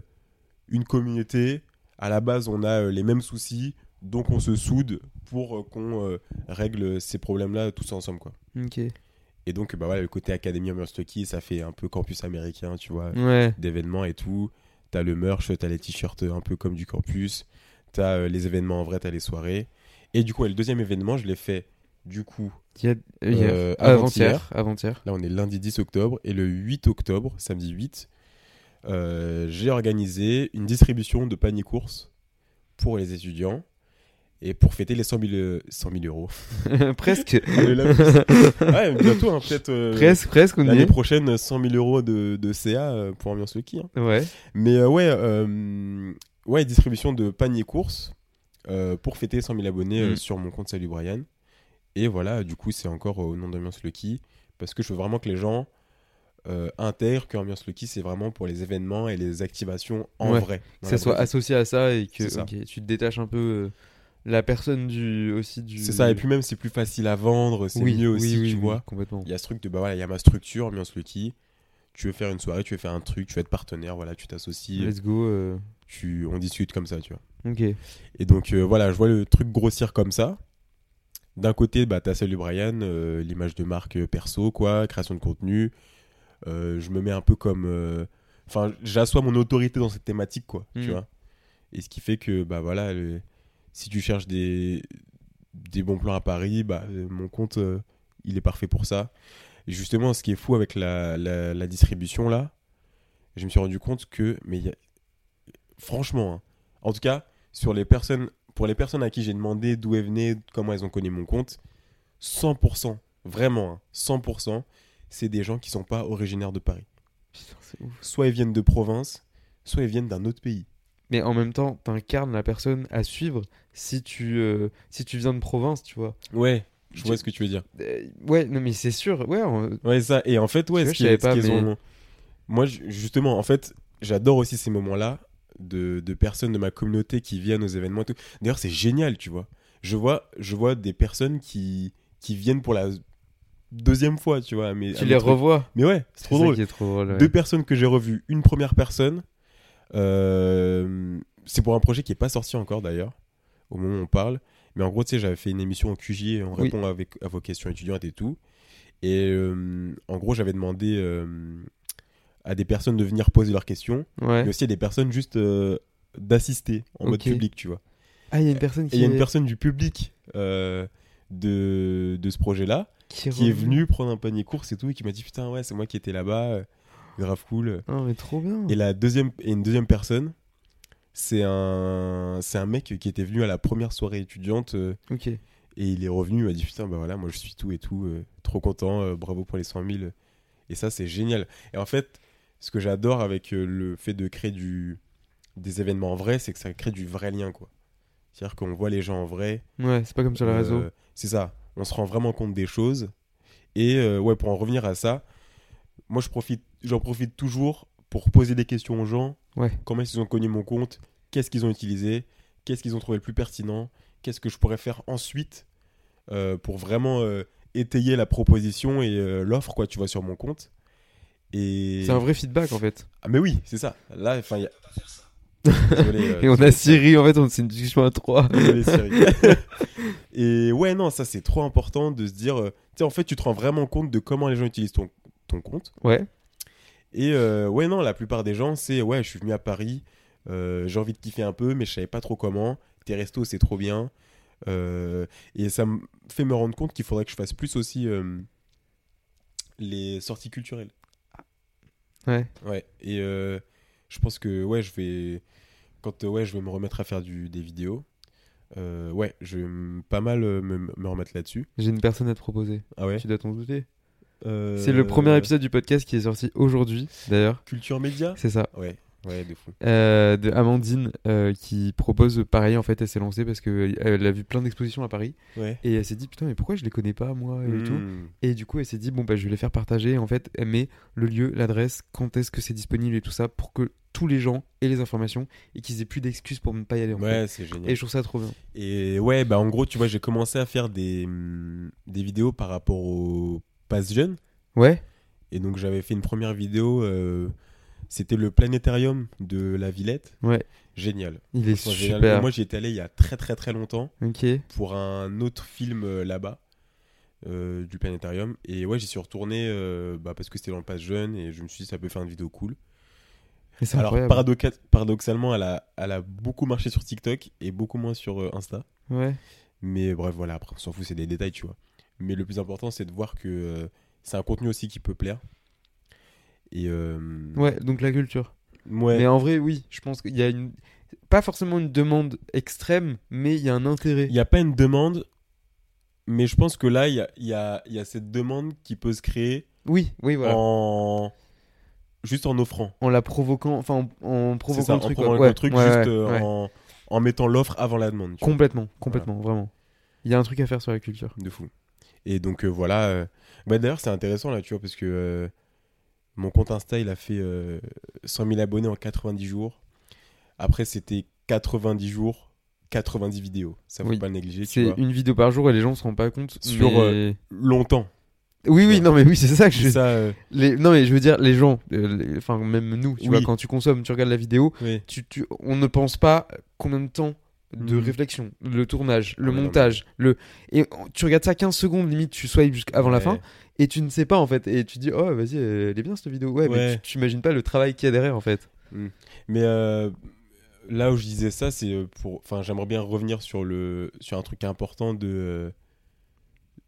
une communauté. À la base, on a euh, les mêmes soucis, donc on se soude pour euh, qu'on règle ces problèmes-là tous ensemble quoi. Ok. Et donc bah voilà, le côté Académie Ambiance Lucky, ça fait un peu campus américain, tu vois Ouais. d'événements et tout. T'as le merch, t'as les t-shirts un peu comme du campus. T'as les événements en vrai, t'as les soirées. Et du coup, ouais, le deuxième événement, je l'ai fait du coup. Hier. Euh, avant-hier. Avant-hier. Là, on est lundi 10 octobre. Et le 8 octobre, samedi 8, euh, j'ai organisé une distribution de paniers courses pour les étudiants. Et pour fêter les 100 000, euh, 100 000 euros. (laughs) presque. (laughs) Ouais, bientôt, hein, peut-être. euh, presque, presque, L'année prochaine, 100 000 euros de, de CA euh, pour Ambiance Lucky. hein. Ouais. Mais euh, ouais, euh, ouais, distribution de paniers courses euh, pour fêter 100 000 abonnés euh, Mm. sur mon compte Salut Brian. Et voilà, du coup, c'est encore au nom d'Ambiance Lucky parce que je veux vraiment que les gens euh, intègrent que Ambiance Lucky, c'est vraiment pour les événements et les activations en Ouais, vrai. Que ça soit associé à ça et que ça. tu te détaches un peu euh, la personne du aussi du. C'est ça, et puis même, c'est plus facile à vendre, c'est oui, mieux oui, aussi, oui, tu vois. complètement. Il y a ce truc de, bah voilà, il y a ma structure, Ambiance Lucky. Tu veux faire une soirée, tu veux faire un truc, tu veux être partenaire, voilà, tu t'associes, Let's go. euh, tu, on discute comme ça, tu vois. Ok. Et donc euh, voilà, je vois le truc grossir comme ça. D'un côté, bah, t'as Salut Brian, euh, l'image de marque euh, perso, quoi, création de contenu. Euh, je me mets un peu comme. Enfin, j'assois mon autorité dans cette thématique, quoi, tu vois. Et ce qui fait que, bah voilà, le- si tu cherches des, des bons plans à Paris, bah, mon compte, il est parfait pour ça. Et justement, ce qui est fou avec la, la, la distribution, là, je me suis rendu compte que. Mais franchement, hein, en tout cas, sur les personnes, pour les personnes à qui j'ai demandé d'où elles venaient, comment elles ont connu mon compte, 100%, vraiment, hein, 100%, c'est des gens qui sont pas originaires de Paris. Putain, c'est ouf. Soit ils viennent de province, soit ils viennent d'un autre pays. Mais en même temps, t'incarnes la personne à suivre si tu euh, si tu viens de province, tu vois. Ouais, je Tu- vois ce que tu veux dire. Euh, ouais, non mais c'est sûr. Ouais. on- Ouais, ça. Et en fait, ouais, ce qu'ils mais- ont- Moi, ju- justement, en fait, j'adore aussi ces moments-là de, de personnes de ma communauté qui viennent aux événements. D'ailleurs, c'est génial, tu vois. Je vois, je vois des personnes qui, qui viennent pour la deuxième fois, tu vois. Mais, Tu les revois. Mais ouais, c'est trop drôle. qui est trop drôle. ouais. Deux personnes que j'ai revues. Une première personne, euh, c'est pour un projet qui est pas sorti encore d'ailleurs, au moment où on parle. Mais en gros, tu sais, j'avais fait une émission en QJ, on Oui. répond avec, à vos questions étudiantes et tout. Et euh, en gros, j'avais demandé euh, à des personnes de venir poser leurs questions, Ouais. mais aussi à des personnes juste euh, d'assister en mode public, tu vois. Ah, il y a une personne qui il y a une personne du public euh, de, de ce projet-là qui est, qui est revenue. venue prendre un panier course et tout, et qui m'a dit Putain, ouais, c'est moi qui étais là-bas, euh, grave cool. Ah, mais trop bien. Et la deuxième et une deuxième personne, c'est un un mec qui était venu à la première soirée étudiante Ok. et il est revenu, il m'a dit putain bah voilà moi je suis tout et tout, trop content, bravo pour les 100 000 et ça c'est génial. Et en fait ce que j'adore avec euh, le fait de créer du des événements en vrai, c'est que ça crée du vrai lien quoi. C'est-à-dire qu'on voit les gens en vrai. Ouais, c'est pas comme sur les euh, réseaux. C'est ça. On se rend vraiment compte des choses. Et euh, ouais, pour en revenir à ça, moi je profite, j'en profite toujours pour poser des questions aux gens. Ouais. Comment qu'ils ont connu mon compte? Qu'est-ce qu'ils ont utilisé? Qu'est-ce qu'ils ont trouvé le plus pertinent? Qu'est-ce que je pourrais faire ensuite euh, pour vraiment étayer la proposition et l'offre quoi, tu vois, sur mon compte? Et C'est un vrai feedback en fait. ah mais oui, c'est ça. Là, enfin, il y a. Désolé, euh, (laughs) Et on a Siri, en fait, on c'est une discussion à trois. Désolé, Siri. (laughs) et ouais, non, ça c'est trop important de se dire, euh, tu sais, en fait, tu te rends vraiment compte de comment les gens utilisent ton, ton compte. Ouais. Et euh, ouais, non, la plupart des gens, c'est ouais, je suis venu à Paris, euh, j'ai envie de kiffer un peu, mais je savais pas trop comment. Tes restos, c'est trop bien. Euh, et ça me fait me rendre compte qu'il faudrait que je fasse plus aussi euh, les sorties culturelles. Ouais. Ouais, et euh, je pense que ouais, je vais quand ouais, je vais me remettre à faire du, des vidéos. euh, ouais, je vais pas mal euh, me, me remettre là-dessus. J'ai une personne à te proposer. Ah ouais? Tu dois t'en douter. Euh, C'est le premier épisode du podcast qui est sorti aujourd'hui, d'ailleurs. Culture média? C'est ça. Ouais, ouais, de fou. Euh, de Amandine euh, qui propose pareil en fait elle s'est lancée parce que elle a vu plein d'expositions à Paris Ouais. et elle s'est dit putain mais pourquoi je les connais pas moi et tout Mmh. et du coup elle s'est dit bon bah je vais les faire partager en fait elle met le lieu l'adresse quand est-ce que c'est disponible et tout ça pour que tous les gens aient les informations et qu'ils aient plus d'excuses pour ne pas y aller en. Ouais, c'est génial. et je trouve ça trop bien Et ouais, bah en gros, tu vois, j'ai commencé à faire des, hum, des vidéos par rapport au pass jeune. ouais Et donc j'avais fait une première vidéo, euh, c'était le planétarium de la Villette. Ouais. Génial. il est génial. super Moi j'y étais allé il y a très très très longtemps ok pour un autre film euh, là-bas. euh, du planétarium et ouais j'y suis retourné euh, bah, parce que c'était dans le pass jeune et je me suis dit ça peut faire une vidéo cool alors paradoxa- paradoxalement elle a, elle a beaucoup marché sur TikTok et beaucoup moins sur Insta ouais Mais bref, voilà, après, on s'en fout, c'est des détails, tu vois. Mais le plus important, c'est de voir que c'est un contenu aussi qui peut plaire. Et. euh, ouais donc la culture ouais. mais en vrai oui je pense qu'il y a une pas forcément une demande extrême mais il y a un intérêt Il n'y a pas une demande, mais je pense que là, il y a, y, a, y a cette demande qui peut se créer oui oui voilà en. Juste en offrant. en la provoquant, enfin en, en provoquant ça, le en truc. provoquant le truc, Ouais, juste euh, en, en mettant l'offre avant la demande. vois. Complètement, complètement, vraiment. Il y a un truc à faire sur la culture. De fou. Et donc euh, voilà. Bah, D'ailleurs, c'est intéressant là, tu vois, parce que mon compte Insta, il a fait euh, 100 000 abonnés en 90 jours. Après, c'était 90 jours, 90 vidéos. Ça faut Oui. pas le négliger, C'est une vidéo par jour et les gens se rendent pas compte. Sur, mais- euh, Longtemps. Oui, oui, Ouais. non, mais oui, c'est ça que je ça. euh, Les... Non, mais je veux dire, les gens, euh, enfin, même nous, tu Oui. vois, quand tu consommes, tu regardes la vidéo, oui. tu, tu... on ne pense pas combien de temps de Mhm. réflexion, le tournage, le Ouais, montage, le. Et tu regardes ça 15 secondes, limite, tu swipes jusqu'avant la fin, et tu ne sais pas, en fait, et tu dis, oh, vas-y, elle est bien cette vidéo. Ouais, mais Ouais. tu tu imagines pas le travail qu'il y a derrière, en fait. Mais euh, là où je disais ça, c'est euh, pour. Enfin, j'aimerais bien revenir sur le sur un truc important de euh,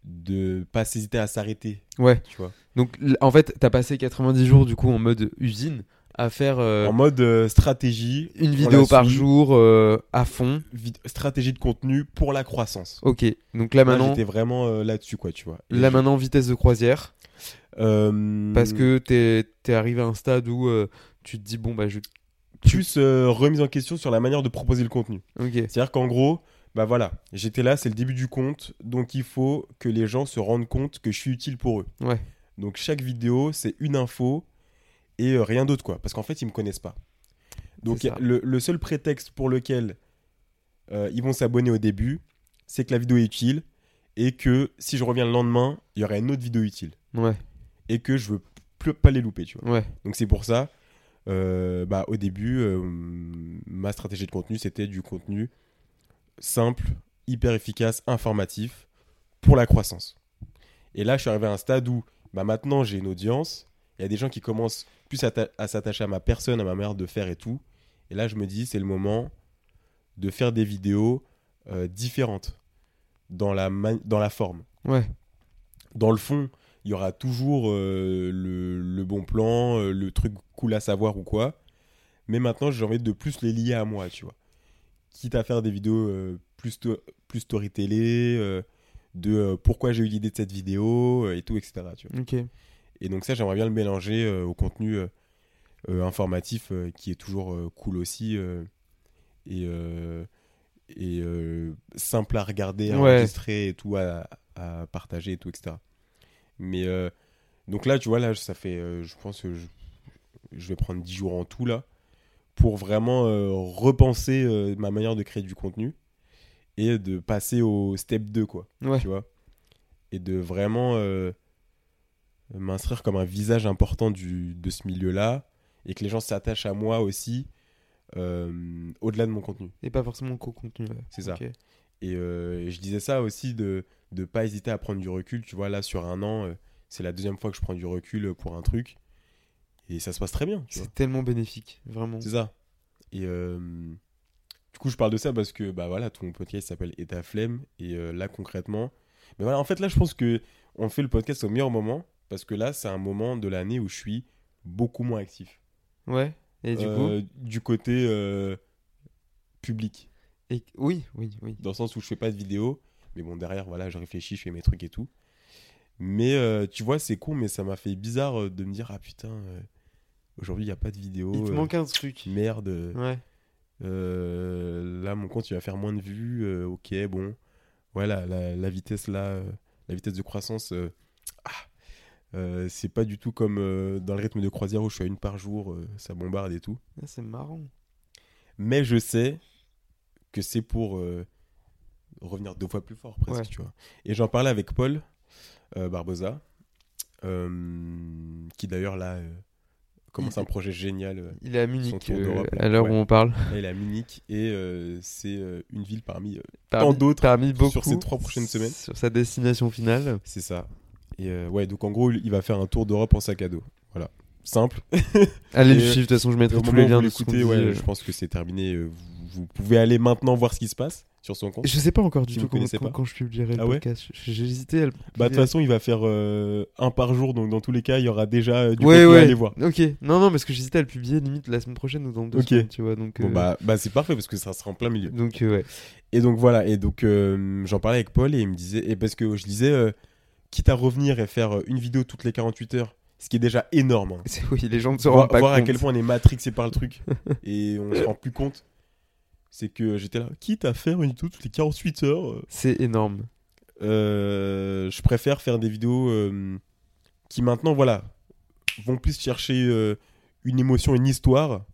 de pas hésiter à s'arrêter, Ouais. tu vois. Donc, en fait, t'as passé 90 jours, du coup, en mode usine, à faire euh, En mode euh, stratégie, une vidéo par jour euh, à fond. vid- stratégie de contenu pour la croissance. Ok. Donc là, Là, maintenant, j'étais vraiment euh, là-dessus, quoi, tu vois. Et là, je- maintenant, vitesse de croisière. Parce que t'es es arrivé à un stade où tu te dis, bon, bah, je. plus remise en question sur la manière de proposer le contenu. Ok. C'est-à-dire qu'en gros, bah voilà, j'étais là, c'est le début du compte, donc il faut que les gens se rendent compte que je suis utile pour eux. Ouais. Donc chaque vidéo, c'est une info et euh, rien d'autre, quoi. Parce qu'en fait, ils me connaissent pas. Donc le, le seul prétexte pour lequel euh, ils vont s'abonner au début, c'est que la vidéo est utile et que si je reviens le lendemain, il y aura une autre vidéo utile Ouais. et que je veux plus pas les louper, tu vois. Ouais. Donc c'est pour ça, euh, bah, au début, euh, ma stratégie de contenu, c'était du contenu simple, hyper efficace, informatif pour la croissance. Et là, je suis arrivé à un stade où bah, maintenant j'ai une audience, il y a des gens qui commencent plus à, ta- à s'attacher à ma personne, à ma manière de faire et tout. Et là, je me dis, c'est le moment de faire des vidéos euh, différentes dans la, dans la forme Ouais. dans le fond, il y aura toujours euh, le, le bon plan, euh, le truc cool à savoir ou quoi. Mais maintenant, j'ai envie de plus les lier à moi, tu vois. Quitte à faire des vidéos plus, plus storytellées, de pourquoi j'ai eu l'idée de cette vidéo et tout, etc. Tu vois. Ok. Et donc ça, j'aimerais bien le mélanger euh, au contenu euh, euh, informatif qui est toujours cool aussi et, et simple à regarder, à Ouais. enregistrer et tout, à, à partager et tout, etc. Mais donc là, tu vois, là, ça fait, je pense que je, je vais prendre 10 jours en tout là pour vraiment repenser ma manière de créer du contenu et de passer au step 2, quoi Ouais. tu vois et de vraiment euh, m'inscrire comme un visage important du, de ce milieu-là et que les gens s'attachent à moi aussi euh, au-delà de mon contenu. Et pas forcément co-contenu. C'est ça. Et, euh, et je disais ça aussi de ne pas hésiter à prendre du recul. Tu vois, là, sur un an, euh, c'est la deuxième fois que je prends du recul pour un truc. Et ça se passe très bien. C'est tellement bénéfique, vraiment. C'est ça. Et du coup, je parle de ça parce que bah voilà, ton podcast s'appelle Et ta flemme. Et là, concrètement, mais voilà, en fait, là, je pense que on fait le podcast au meilleur moment parce que là, c'est un moment de l'année où je suis beaucoup moins actif. Ouais. Et du Euh, du côté euh, public, coup. Et... Oui, oui, oui. dans le sens où je fais pas de vidéo, mais bon, derrière, voilà, je réfléchis, je fais mes trucs et tout. Mais euh, tu vois, c'est con, mais ça m'a fait bizarre de me dire, ah putain, aujourd'hui, il n'y a pas de vidéo. Il te manque un truc. Merde. Ouais. Là, mon compte, il va faire moins de vues. ok, bon. Voilà, la, la vitesse là, la vitesse de croissance, ah, euh, c'est pas du tout comme euh, dans le rythme de croisière où je suis à une par jour, euh, ça bombarde et tout. Ah, c'est marrant. Mais je sais que c'est pour revenir deux fois plus fort, presque, Ouais. tu vois. Et j'en parlais avec Paul Barbosa, qui d'ailleurs là commence Il- un projet génial. Il est à Munich à l'heure Ouais. où on parle. Là, il est à Munich et c'est une ville parmi Parmi, d'autres parmi beaucoup sur ces trois prochaines semaines. Sur sa destination finale. C'est ça. Et euh, ouais, donc en gros, il va faire un tour d'Europe en sac à dos. Voilà. Simple. (laughs) Allez le suivre, de toute façon, je Et mettrai tous les liens de dit, ouais, euh. je pense que c'est terminé. euh, Vous, vous pouvez aller maintenant voir ce qui se passe sur son compte. Je sais pas encore du Si tout quand, je publierai le Ah ouais podcast. J'ai hésité à le Bah, de toute façon, il va faire euh, un par jour, donc dans tous les cas, il y aura déjà du ouais, contenu ouais. à aller voir. Ok. Non, non, parce que j'hésitais à le publier limite la semaine prochaine ou dans deux Ok. semaines, tu vois. Donc, Bon, bah, bah c'est parfait parce que ça sera en plein milieu. donc ouais. Et donc voilà, et donc j'en parlais avec Paul et il me disait, et parce que je disais, quitte à revenir et faire euh, une vidéo toutes les 48 heures, ce qui est déjà énorme. hein. (laughs) C'est- Oui, les gens ne se voir, rendent pas voir à compte. quel point on est matrixé par le truc (laughs) et on se rend plus compte c'est que j'étais là, quitte à faire une vidéo toutes les 48 heures, euh, C'est énorme. euh, je préfère faire des vidéos euh, qui maintenant, voilà, vont plus chercher euh, une émotion, une histoire,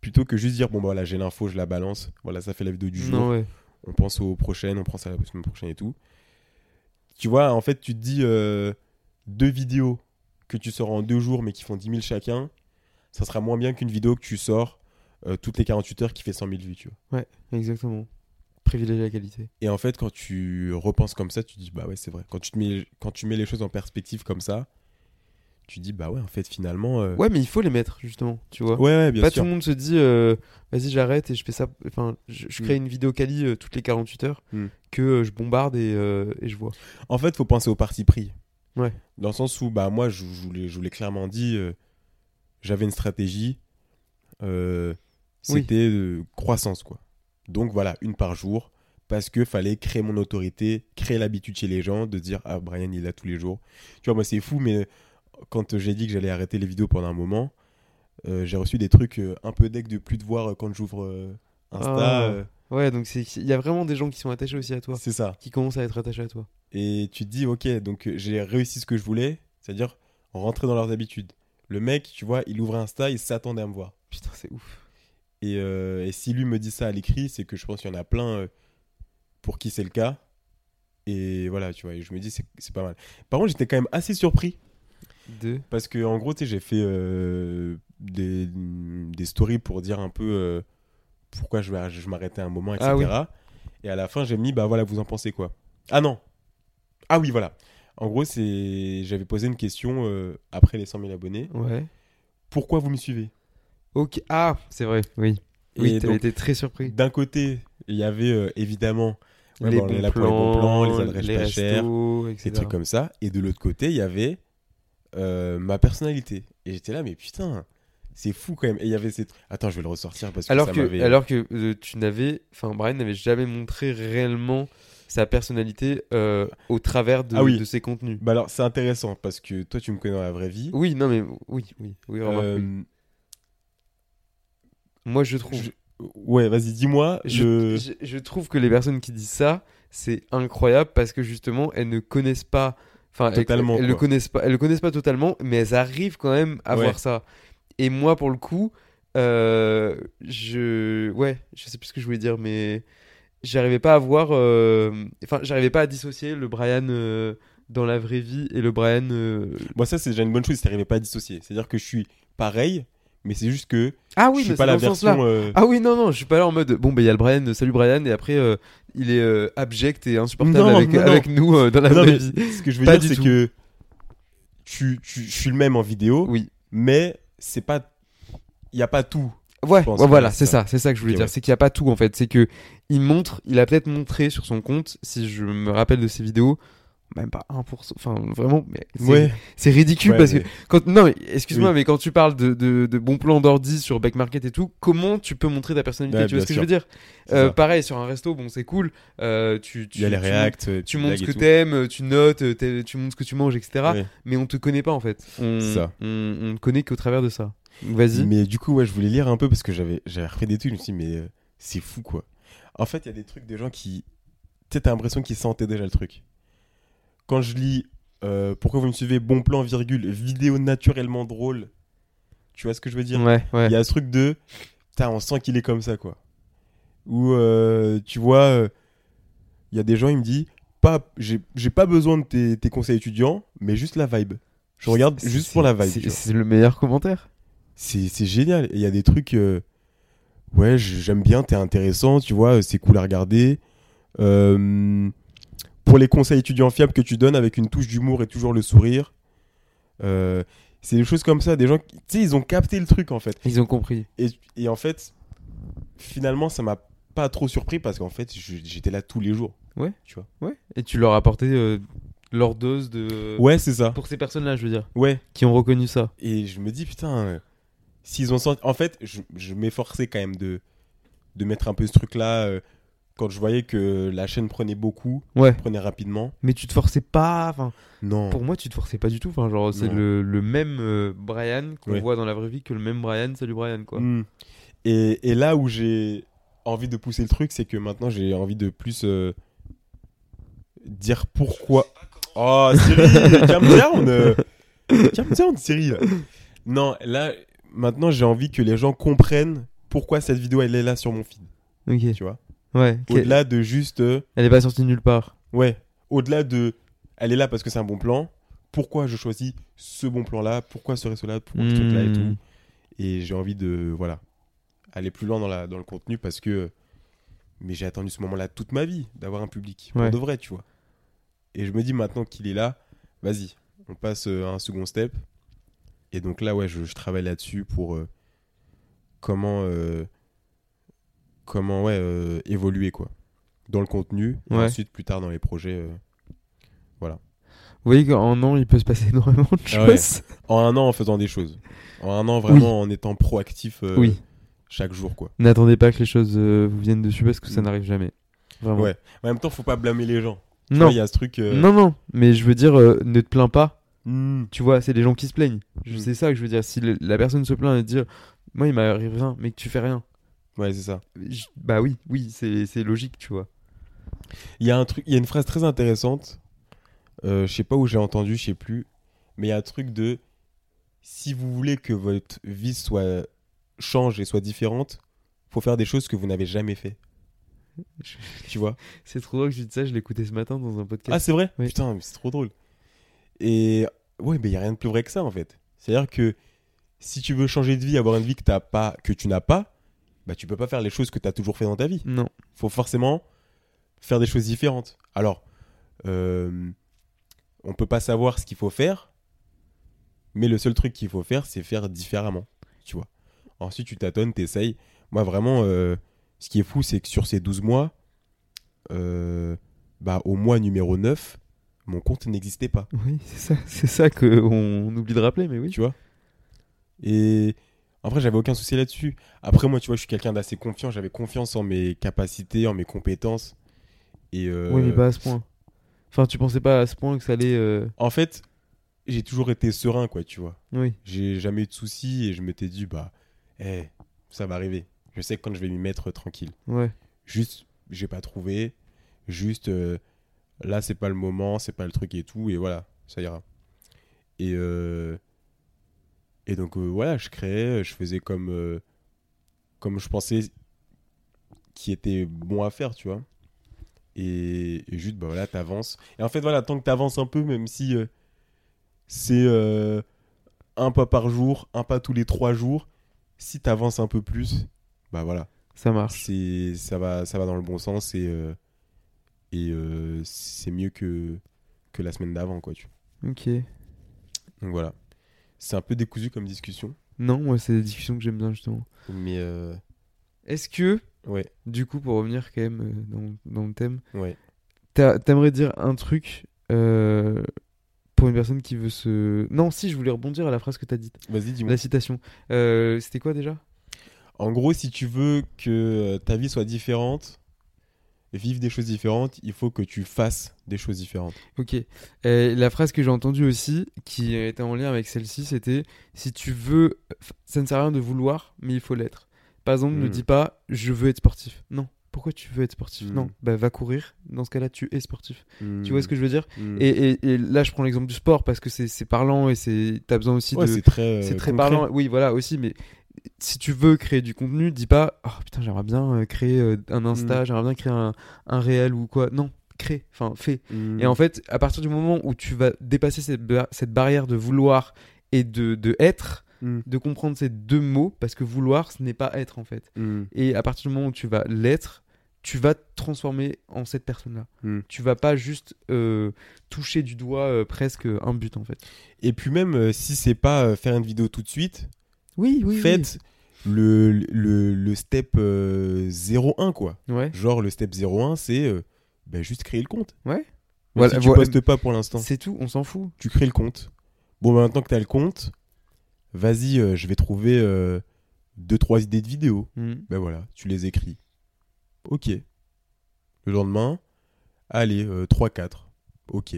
plutôt que juste dire, bon, bah voilà, j'ai l'info, je la balance, voilà, ça fait la vidéo du jour, Non, ouais. on pense aux prochaines, on pense à la semaine prochaine et tout. Tu vois, en fait, tu te dis euh, deux vidéos que tu sors en deux jours, mais qui font 10 000 chacun, ça sera moins bien qu'une vidéo que tu sors euh, toutes les 48 heures qui fait 100 000 vues, tu vois. Exactement. Privilégier la qualité. Et en fait, quand tu repenses comme ça, tu te dis, bah ouais, c'est vrai. Quand tu, te mets, quand tu mets les choses en perspective comme ça, tu dis, bah ouais, en fait, finalement. euh, Ouais, mais il faut les mettre, justement, tu vois. ouais, ouais, bien pas sûr. tout le monde se dit, euh, vas-y, j'arrête et je fais ça. Enfin, je, je crée Mm. une vidéo quali euh, toutes les 48 heures Mm. que je bombarde et, et je vois. En fait, faut penser au parti pris. Ouais. Dans le sens où, bah, moi, je, je vous l'ai- je vous l'ai clairement dit, j'avais une stratégie. Oui. C'était de croissance, quoi. Donc voilà, une par jour. Parce que fallait créer mon autorité, créer l'habitude chez les gens de dire Ah, Brian, il est là tous les jours. Tu vois, moi, c'est fou, mais quand j'ai dit que j'allais arrêter les vidéos pendant un moment, euh, j'ai reçu des trucs euh, un peu deck de plus de voir euh, quand j'ouvre Insta. Ah. Ouais, donc il y a vraiment des gens qui sont attachés aussi à toi, c'est ça. qui commencent à être attachés à toi. Et tu te dis, ok, donc j'ai réussi ce que je voulais, c'est-à-dire rentrer dans leurs habitudes. Le mec, tu vois, il ouvre Insta, il s'attendait à me voir. Putain, c'est ouf. Et, euh, et si lui me dit ça à l'écrit, c'est que je pense qu'il y en a plein pour qui c'est le cas. Et voilà, tu vois, et je me dis, c'est pas mal. Par contre, j'étais quand même assez surpris. Parce que, en gros, tu sais, j'ai fait euh, des, des stories pour dire un peu euh, pourquoi je, je m'arrêtais un moment, etc. Ah oui. Et à la fin, j'ai mis, bah voilà, vous en pensez quoi? Ah non Ah oui, voilà. En gros, c'est j'avais posé une question euh, après les 100 000 abonnés. Ouais. Pourquoi vous me suivez? Ok. Ah, c'est vrai, oui. Et Oui, t'avais été très surpris. D'un côté, il y avait évidemment les, bons plans, les adresses les pas chères, restos, des etc. trucs comme ça. Et de l'autre côté, il y avait euh, ma personnalité. Et j'étais là, mais putain, c'est fou quand même. Et il y avait cette. Attends, je vais le ressortir parce que Alors ça que, alors que euh, tu n'avais, enfin Brian n'avait jamais montré réellement sa personnalité euh, au travers de, Ah oui. de ses contenus. Bah alors, c'est intéressant parce que toi, tu me connais dans la vraie vie. Oui, non mais oui, oui, oui. remarque, oui. Moi je trouve, je- Ouais, vas-y, dis-moi. je- je trouve que les personnes qui disent ça, c'est incroyable parce que justement elles ne connaissent pas, enfin elles- Totalement, elles, le connaissent pas, elles le connaissent pas totalement, mais elles arrivent quand même à Ouais. voir ça. Et moi pour le coup, euh, je, ouais, je sais plus ce que je voulais dire, mais j'arrivais pas à voir, euh, enfin j'arrivais pas à dissocier le Brian euh, dans la vraie vie et le Brian. Moi, ça, c'est déjà une bonne chose si t'arrivais pas à dissocier. C'est-à-dire que je suis pareil, mais c'est juste que Ah je oui, suis mais pas la version. euh, Ah oui, non, non, je suis pas là en mode bon, bah il y a le Brian, euh, salut Brian, et après euh, il est euh, abject et insupportable Non, avec, non, avec nous dans la Non, vraie vie. ce que je veux Pas dire, c'est que tu, tu, je suis le même en vidéo, Oui. mais c'est pas. Il y a pas tout. Ouais, pense ouais, que voilà, c'est ça, c'est ça que je voulais dire. ouais. C'est qu'il n'y a pas tout en fait. C'est que il montre, il a peut-être montré sur son compte, si je me rappelle de ses vidéos, même pas 1%. Enfin, vraiment, mais c'est Ouais. c'est ridicule Ouais, parce mais- que quand non, mais excuse-moi, Oui. mais quand tu parles de, de, de bons plans d'ordi sur Back Market et tout, comment tu peux montrer ta personnalité? Ouais, Tu vois ce que sûr. je veux dire? Euh. Pareil sur un resto, bon, c'est cool. Euh, tu, tu, Il y a les tu- Tu montres ce que t'aimes, tu notes, euh, tu montres ce que tu manges, etc. Mais on te connaît pas en fait. On, ça. on, on ne connaît qu'au travers de ça. Donc, Vas-y. Mais du coup, ouais, je voulais lire un peu parce que j'avais j'avais refait des trucs. Je me suis dit, mais euh, c'est fou quoi. En fait, il y a des trucs des gens qui. Tu sais, t'as l'impression qu'ils sentaient déjà le truc. Quand je lis euh, Pourquoi vous me suivez Bon plan, virgule, vidéo naturellement drôle. Tu vois ce que je veux dire? Ouais, ouais. Il y a ce truc de. Putain, on sent qu'il est comme ça quoi. Ou euh, tu vois, euh, il y a des gens, ils me disent pas, J'ai pas besoin de tes, tes conseils étudiants, mais juste la vibe. Je regarde juste pour la vibe. c'est- le meilleur commentaire. C'est génial. Il y a des trucs. euh, ouais, j'aime bien, t'es intéressant, tu vois, c'est cool à regarder. Euh, pour les conseils étudiants fiables que tu donnes avec une touche d'humour et toujours le sourire. Euh, c'est des choses comme ça, des gens qui, tu sais, ils ont capté le truc en fait. Ils ont compris. Et, et en fait, finalement, ça m'a pas trop surpris parce qu'en fait, j'étais là tous les jours. Ouais. Tu vois. Ouais. Et tu leur as apporté euh, leur dose de. Ouais, c'est ça. Pour ces personnes-là, je veux dire, Ouais. qui ont reconnu ça. Et je me dis, putain, euh, s'ils ont senti. En fait, je, je m'efforçais quand même de, de mettre un peu ce truc-là euh, quand je voyais que la chaîne prenait beaucoup, Ouais. prenait rapidement. Mais tu te forçais pas. Enfin, Non. pour moi, tu te forçais pas du tout. Enfin, genre, c'est le, le même euh, Brian qu'on Ouais. voit dans la vraie vie que le même Brian. Salut Brian, quoi. Mm. Et, et là où j'ai envie de pousser le truc, c'est que maintenant j'ai envie de plus euh, dire pourquoi. Oh, Cyril, (laughs) calm down euh. Calm down, Cyril Non, là, maintenant j'ai envie que les gens comprennent pourquoi cette vidéo elle est là sur mon feed, Ok. tu vois? Ouais. Au-delà de juste. euh, Elle est pas sortie nulle part. Ouais, au-delà de. Elle est là parce que c'est un bon plan. Pourquoi je choisis ce bon plan-là? Pourquoi ce resto-là? Pourquoi ce truc-là et Hmm. tout? Et j'ai envie de. Voilà. Aller plus loin dans, la, dans le contenu parce que. Mais j'ai attendu ce moment-là toute ma vie, d'avoir un public. Pour Ouais. de vrai, tu vois. Et je me dis maintenant qu'il est là, vas-y, on passe euh, à un second step. Et donc là, ouais, je, je travaille là-dessus pour. euh, comment. euh, comment, ouais, euh, évoluer, quoi. Dans le contenu. Et Ouais. ensuite, plus tard, dans les projets. euh, Vous voyez qu'en un an, il peut se passer (laughs) énormément de Ah ouais. choses. En un an en faisant des choses. En un an vraiment en étant proactif euh, Oui. chaque jour quoi. N'attendez pas que les choses vous viennent dessus parce que ça Mm. n'arrive jamais. Vraiment. Ouais. En même temps, faut pas blâmer les gens. Tu Non. Il y a ce truc. Non, non. Mais je veux dire, ne te plains pas. hmm, Tu vois, c'est les gens qui se plaignent. Je- Mm. C'est ça que je veux dire. Si le- la personne se plaint et dire, moi, il m'arrive rien, mais que tu fais rien. Ouais, c'est ça. Je- Bah oui, oui, c'est logique, tu vois. Il y a un truc, il y a une phrase très intéressante. Euh, je sais pas où j'ai entendu, je sais plus. Mais il y a un truc de si vous voulez que votre vie soit change et soit différente, faut faire des choses que vous n'avez jamais fait. (laughs) Tu vois? C'est trop drôle que je dise ça. Je l'écoutais ce matin dans un podcast. Ah, c'est vrai? Oui. Putain, mais c'est trop drôle. Et ouais, mais il y a rien de plus vrai que ça en fait. C'est-à-dire que si tu veux changer de vie, avoir une vie que t'as pas que tu n'as pas, bah tu peux pas faire les choses que tu as toujours fait dans ta vie. Non. Faut forcément faire des choses différentes. Alors euh, on peut pas savoir ce qu'il faut faire, mais le seul truc qu'il faut faire, c'est faire différemment, tu vois. Ensuite, tu tâtonnes, t'essayes. Moi, vraiment, euh, ce qui est fou, c'est que sur ces 12 mois, euh, bah, au mois numéro 9, mon compte n'existait pas, Oui, c'est ça. C'est ça que on oublie de rappeler, mais oui. tu vois? Et vrai, j'avais aucun souci là-dessus. Après, moi, tu vois, je suis quelqu'un d'assez confiant. J'avais confiance en mes capacités, en mes compétences. Et euh, Oui, mais pas à ce point. Enfin, tu pensais pas à ce point que ça allait. euh, en fait, j'ai toujours été serein, quoi, tu vois. Oui. J'ai jamais eu de soucis et je m'étais dit, bah, eh, ça va arriver. Je sais que quand je vais m'y mettre tranquille. Ouais. Juste, j'ai pas trouvé. Juste, euh, là, c'est pas le moment, c'est pas le truc et tout. Et voilà, ça ira. Et, euh, et donc, euh, voilà, je créais, je faisais comme, euh, comme je pensais qui était bon à faire, tu vois. Et, et juste, bah voilà, t'avances. Et en fait, voilà, tant que t'avances un peu, même si euh, c'est euh, un pas par jour, un pas tous les trois jours, si t'avances un peu plus, bah voilà, Ça marche. c'est ça va ça va dans le bon sens et euh, et c'est mieux que que la semaine d'avant quoi tu Ok. donc voilà c'est un peu décousu comme discussion Non, moi, c'est des discussions que j'aime bien, justement. mais euh, Est-ce que, ouais du coup, pour revenir quand même euh, dans, dans le thème, ouais t'aimerais dire un truc euh, pour une personne qui veut se. Non, si, je voulais rebondir à la phrase que t'as dite. vas-y dis-moi La citation. C'était quoi déjà? En gros si tu veux que ta vie soit différente vivre des choses différentes il faut que tu fasses des choses différentes Ok. Euh, la phrase que j'ai entendue aussi, qui était en lien avec celle-ci, c'était si tu veux, ça ne sert à rien de vouloir, mais il faut l'être. Par exemple, ne Mm. dis pas je veux être sportif. Non. Pourquoi tu veux être sportif? Non. Bah va courir. Dans ce cas-là, tu es sportif. Hmm. Tu vois ce que je veux dire? Et, et- et là, je prends l'exemple du sport parce que c'est parlant et c'est t'as besoin aussi ouais, de. c'est très euh, C'est très parlant. Oui, voilà aussi, mais si tu veux créer du contenu, dis pas oh putain j'aimerais bien euh, créer euh, un Insta, Mm. j'aimerais bien créer un, un réel ou quoi. Non, crée. Enfin, fais. Hmm. Et en fait, à partir du moment où tu vas dépasser cette, ba- cette barrière de vouloir et de, de être, Hmm. de comprendre ces deux mots, parce que vouloir, ce n'est pas être en fait. Et à partir du moment où tu vas l'être, tu vas te transformer en cette personne-là. Tu vas pas juste euh, toucher du doigt euh, presque un but en fait. et puis même euh, si c'est pas faire une vidéo tout de suite Oui, oui. faites le, le, le step euh, 01 quoi. Ouais. Genre le step 01 c'est euh, bah, juste créer le compte. Ouais. Voilà, si tu postes pas pour l'instant, C'est tout, on s'en fout. tu crées le compte. Bon bah, maintenant que tu as le compte, vas-y, euh, je vais trouver euh, deux trois idées de vidéos. Hmm. Ben voilà, tu les écris. OK. Le lendemain, allez, 3 4. OK.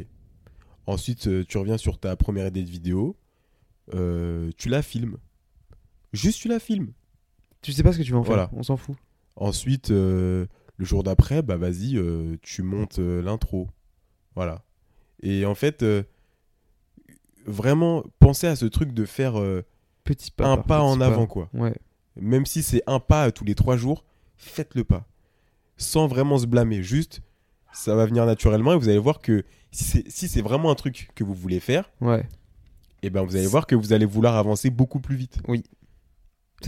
Ensuite, euh, tu reviens sur ta première idée de vidéo, euh, tu la filmes. Juste tu la filmes. Tu sais pas ce que tu vas en faire, Voilà. on s'en fout. Ensuite, euh, le jour d'après, bah vas-y, euh, tu montes euh, l'intro. Voilà. Et en fait, vraiment, penser à ce truc de faire Petit pas. un par pas en avant, quoi. Ouais. Même si c'est un pas tous les trois jours, faites le pas. Sans vraiment se blâmer. Juste, ça va venir naturellement et vous allez voir que si c'est si vraiment un truc que vous voulez faire, Ouais. et ben vous allez voir que vous allez vouloir avancer beaucoup plus vite. Ça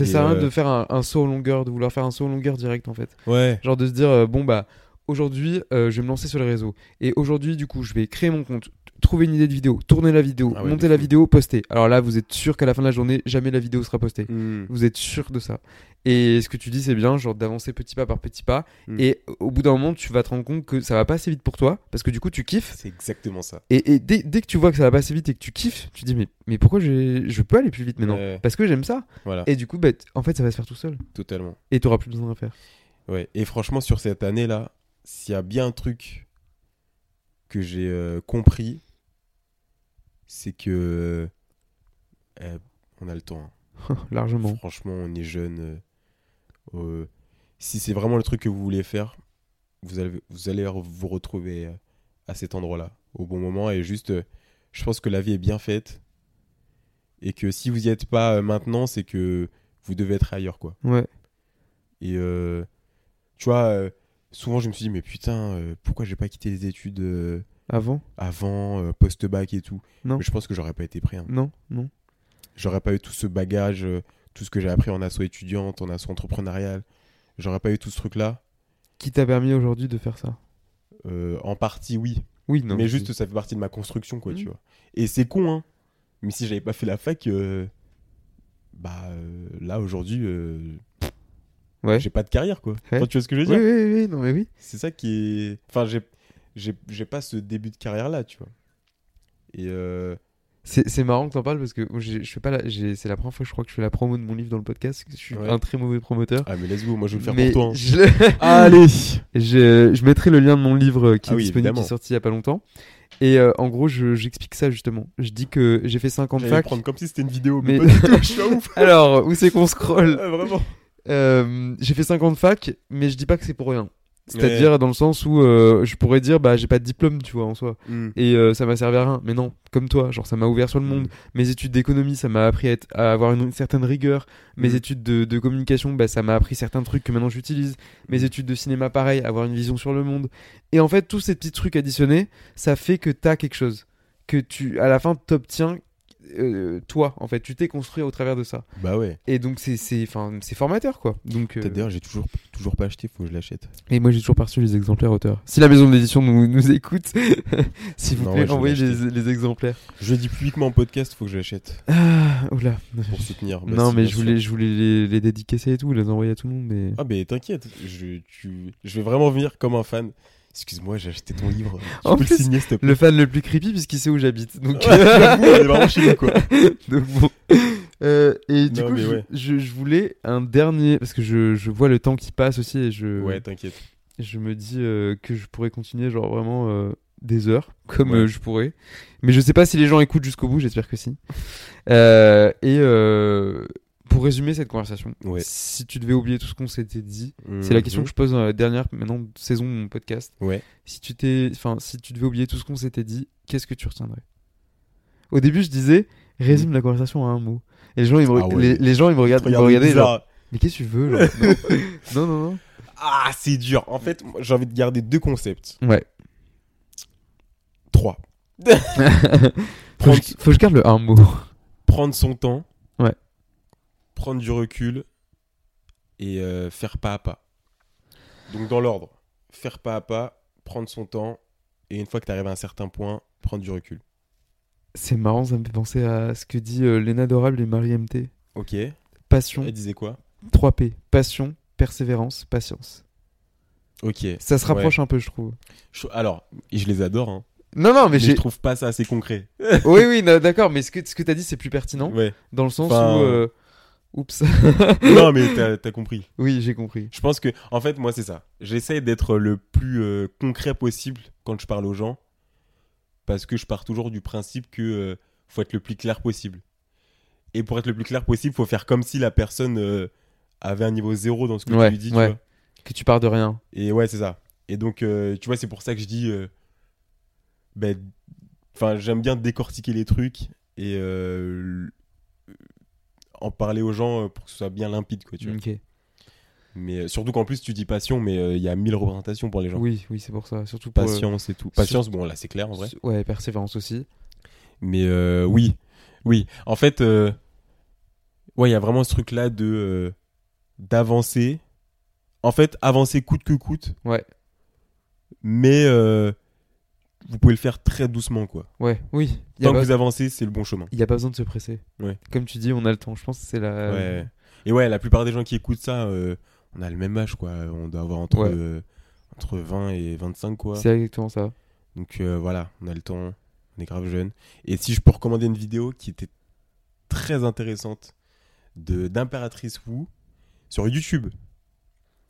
À rien euh, de faire un, un saut en longueur, de vouloir faire un saut en longueur direct en fait. Ouais. Genre de se dire, euh, bon bah, aujourd'hui, euh, je vais me lancer sur les réseaux. Et aujourd'hui, du coup, je vais créer mon compte, trouver une idée de vidéo, tourner la vidéo, Ah ouais, monter la fou. vidéo, poster. Alors là, vous êtes sûr qu'à la fin de la journée, jamais la vidéo sera postée. Hmm. Vous êtes sûr de ça. Et ce que tu dis, c'est bien, genre d'avancer petit pas par petit pas. Mm. Et au bout d'un moment, tu vas te rendre compte que ça va pas assez vite pour toi, parce que du coup, tu kiffes. C'est exactement ça. Et, et dès, dès que tu vois que ça va pas assez vite et que tu kiffes, tu te dis, mais, mais pourquoi je peux aller plus vite maintenant Ouais. Parce que j'aime ça. Voilà, Et du coup, bah, en fait, ça va se faire tout seul. totalement. Et t'auras plus besoin de faire. Ouais. Et franchement, sur cette année-là, s'il y a bien un truc que j'ai euh, compris, c'est que euh, on a le temps. hein. (laughs) Largement. Franchement, on est jeune. euh, si c'est vraiment le truc que vous voulez faire, vous allez, vous allez vous retrouver euh, à cet endroit-là, au bon moment. Et juste, je pense que la vie est bien faite. Et que si vous y êtes pas maintenant, c'est que vous devez être ailleurs, quoi. Ouais. Et euh, tu vois, souvent je me suis dit, mais putain, euh, pourquoi j'ai pas quitté les études euh, Avant avant, euh, post-bac et tout Non. Mais je pense que j'aurais pas été prêt. hein. Non, non. J'aurais pas eu tout ce bagage, tout ce que j'ai appris en asso étudiante, en asso entrepreneuriale. J'aurais pas eu tout ce truc-là. Qui t'a permis aujourd'hui de faire ça? En partie, oui. Oui, non. mais juste, ça fait partie de ma construction, quoi, tu vois. Et c'est con, hein. Mais si j'avais pas fait la fac, bah là, aujourd'hui, Ouais. j'ai pas de carrière, quoi. Ouais. Enfin, tu vois ce que je veux dire oui, oui, oui, non, mais oui. C'est ça qui est. Enfin, j'ai, j'ai, j'ai pas ce début de carrière là, tu vois. Et euh, C'est c'est marrant que t'en parles parce que je fais pas c'est la première fois que je crois que je fais la promo de mon livre dans le podcast. Je suis Ouais. un très mauvais promoteur. ah mais let's go, moi je vais le faire mais pour toi. hein. je, (laughs) Allez. je, je mettrai le lien de mon livre qui Ah est oui, disponible, évidemment. qui est sorti il y a pas longtemps. Et euh, en gros, je- j'explique ça justement. Je dis que j'ai fait 5 ans de J'allais fac. prendre comme si c'était une vidéo, mais, Mais- pas du (laughs) tout. Je suis ouf. Alors, où c'est qu'on scrolle? (laughs) Ah, vraiment. Euh, J'ai fait 5 ans de fac, mais je dis pas que c'est pour rien. C'est-à-dire dans le sens où euh, je pourrais dire bah j'ai pas de diplôme tu vois en soi. Mm. et euh, ça m'a servi à rien. Mais non comme toi genre ça m'a ouvert sur le monde. Mes études d'économie ça m'a appris à, être- à avoir une, certaine rigueur. Mes Mm. études de, de communication bah, ça m'a appris certains trucs que maintenant j'utilise. Mes Mm. études de cinéma pareil avoir une vision sur le monde. Et en fait tous ces petits trucs additionnés ça fait que t'as quelque chose. Que tu à la fin t'obtiens euh, toi en fait tu t'es construit au travers de ça Bah ouais. et donc c'est c'est enfin c'est formateur quoi donc euh, D'ailleurs, j'ai toujours, toujours pas acheté, faut que je l'achète. et moi j'ai toujours pas reçu les exemplaires auteurs si la maison d'édition nous, nous écoute (laughs) s'il vous Non, plaît ouais, envoyez les, les exemplaires Je dis publiquement en podcast, faut que je l'achète ah oula pour soutenir. Bah, non mais je voulais je voulais les, les dédicacer et tout les envoyer à tout le monde mais Ah mais t'inquiète, je, tu... je vais vraiment venir comme un fan. Excuse-moi, j'ai acheté ton (laughs) livre. Tu En peux plus, le signer, s'il te plaît. le fan le plus creepy puisqu'il sait où j'habite donc Ouais, j'avoue, on est (laughs) vraiment chez nous, quoi. Donc bon. Euh, et du Non, coup, je, ouais. je- je voulais un dernier parce que je, je vois le temps qui passe aussi et je, Ouais, t'inquiète. je me dis euh, que je pourrais continuer genre vraiment euh, des heures comme Ouais. je pourrais. Mais je sais pas si les gens écoutent jusqu'au bout, j'espère que si. Et pour résumer cette conversation, Ouais. si tu devais oublier tout ce qu'on s'était dit, c'est la question que je pose dans la dernière maintenant saison de mon podcast. Mhm. Ouais. Si tu t'es, enfin, si tu devais oublier tout ce qu'on s'était dit, qu'est-ce que tu retiendrais? Au début, je disais, résume la conversation à un mot. Et les gens, ils me, Ah ouais. les, les gens, ils me regardent, ils me regardaient, genre, mais qu'est-ce que tu veux (laughs) Non, non, non. non. Ah, c'est dur. En fait, j'ai envie de garder deux concepts. Ouais. Trois. (laughs) faut, Prendre, que je, faut que je garde le un mot. prendre son temps. Prendre du recul. Et euh, faire pas à pas. Donc, dans l'ordre. Faire pas à pas, prendre son temps. Et une fois que tu arrives à un certain point, prendre du recul. C'est marrant, ça me fait penser à ce que dit euh, Léna Dorable et Marie MT. Ok. Passion, Elle disait quoi? 3P. Passion, persévérance, patience. Ok. Ça se rapproche un peu, je trouve. Je- Alors, je les adore, hein. Non, non, mais, Mais je trouve pas ça assez concret. oui, oui, d'accord, mais ce que, ce que t'as dit, c'est plus pertinent. Ouais. Dans le sens Enfin, où. euh, Oups. non, (laughs) mais t'as as compris. oui, j'ai compris. Je pense que, en fait, moi, c'est ça. J'essaie d'être le plus euh, concret possible quand je parle aux gens. Parce que je pars toujours du principe que euh, faut être le plus clair possible. Et pour être le plus clair possible, faut faire comme si la personne euh, avait un niveau zéro dans ce que Ouais, tu lui dis. tu vois. Que tu pars de rien. Et ouais, c'est ça. Et donc, tu vois, c'est pour ça que je dis. ben, Enfin, j'aime bien décortiquer les trucs et en parler aux gens euh, pour que ce soit bien limpide, quoi, tu vois. Mais euh, surtout qu'en plus, tu dis passion, mais euh, il y a mille représentations pour les gens. Oui, oui, c'est pour ça. Surtout pour. euh, Patience et tout. Patience, bon, là, c'est clair en vrai. Ouais, persévérance aussi. Mais euh, oui, oui. En fait, ouais, il y a vraiment ce truc-là de euh, d'avancer. En fait, avancer coûte que coûte. Ouais. Mais vous pouvez le faire très doucement, quoi. Ouais, oui. Il y, Tant que pas... vous avancez, c'est le bon chemin. y a pas besoin de se presser. Ouais. Comme tu dis, on a le temps. Je pense que c'est la. Ouais. Et ouais, la plupart des gens qui écoutent ça, euh, on a le même âge, quoi. On doit avoir entre, Ouais. euh, entre 20 et 25, quoi. C'est exactement ça. Donc euh, voilà, on a le temps, on est grave jeune. Et si je peux recommander une vidéo qui était très intéressante de d'impératrice Wu sur YouTube.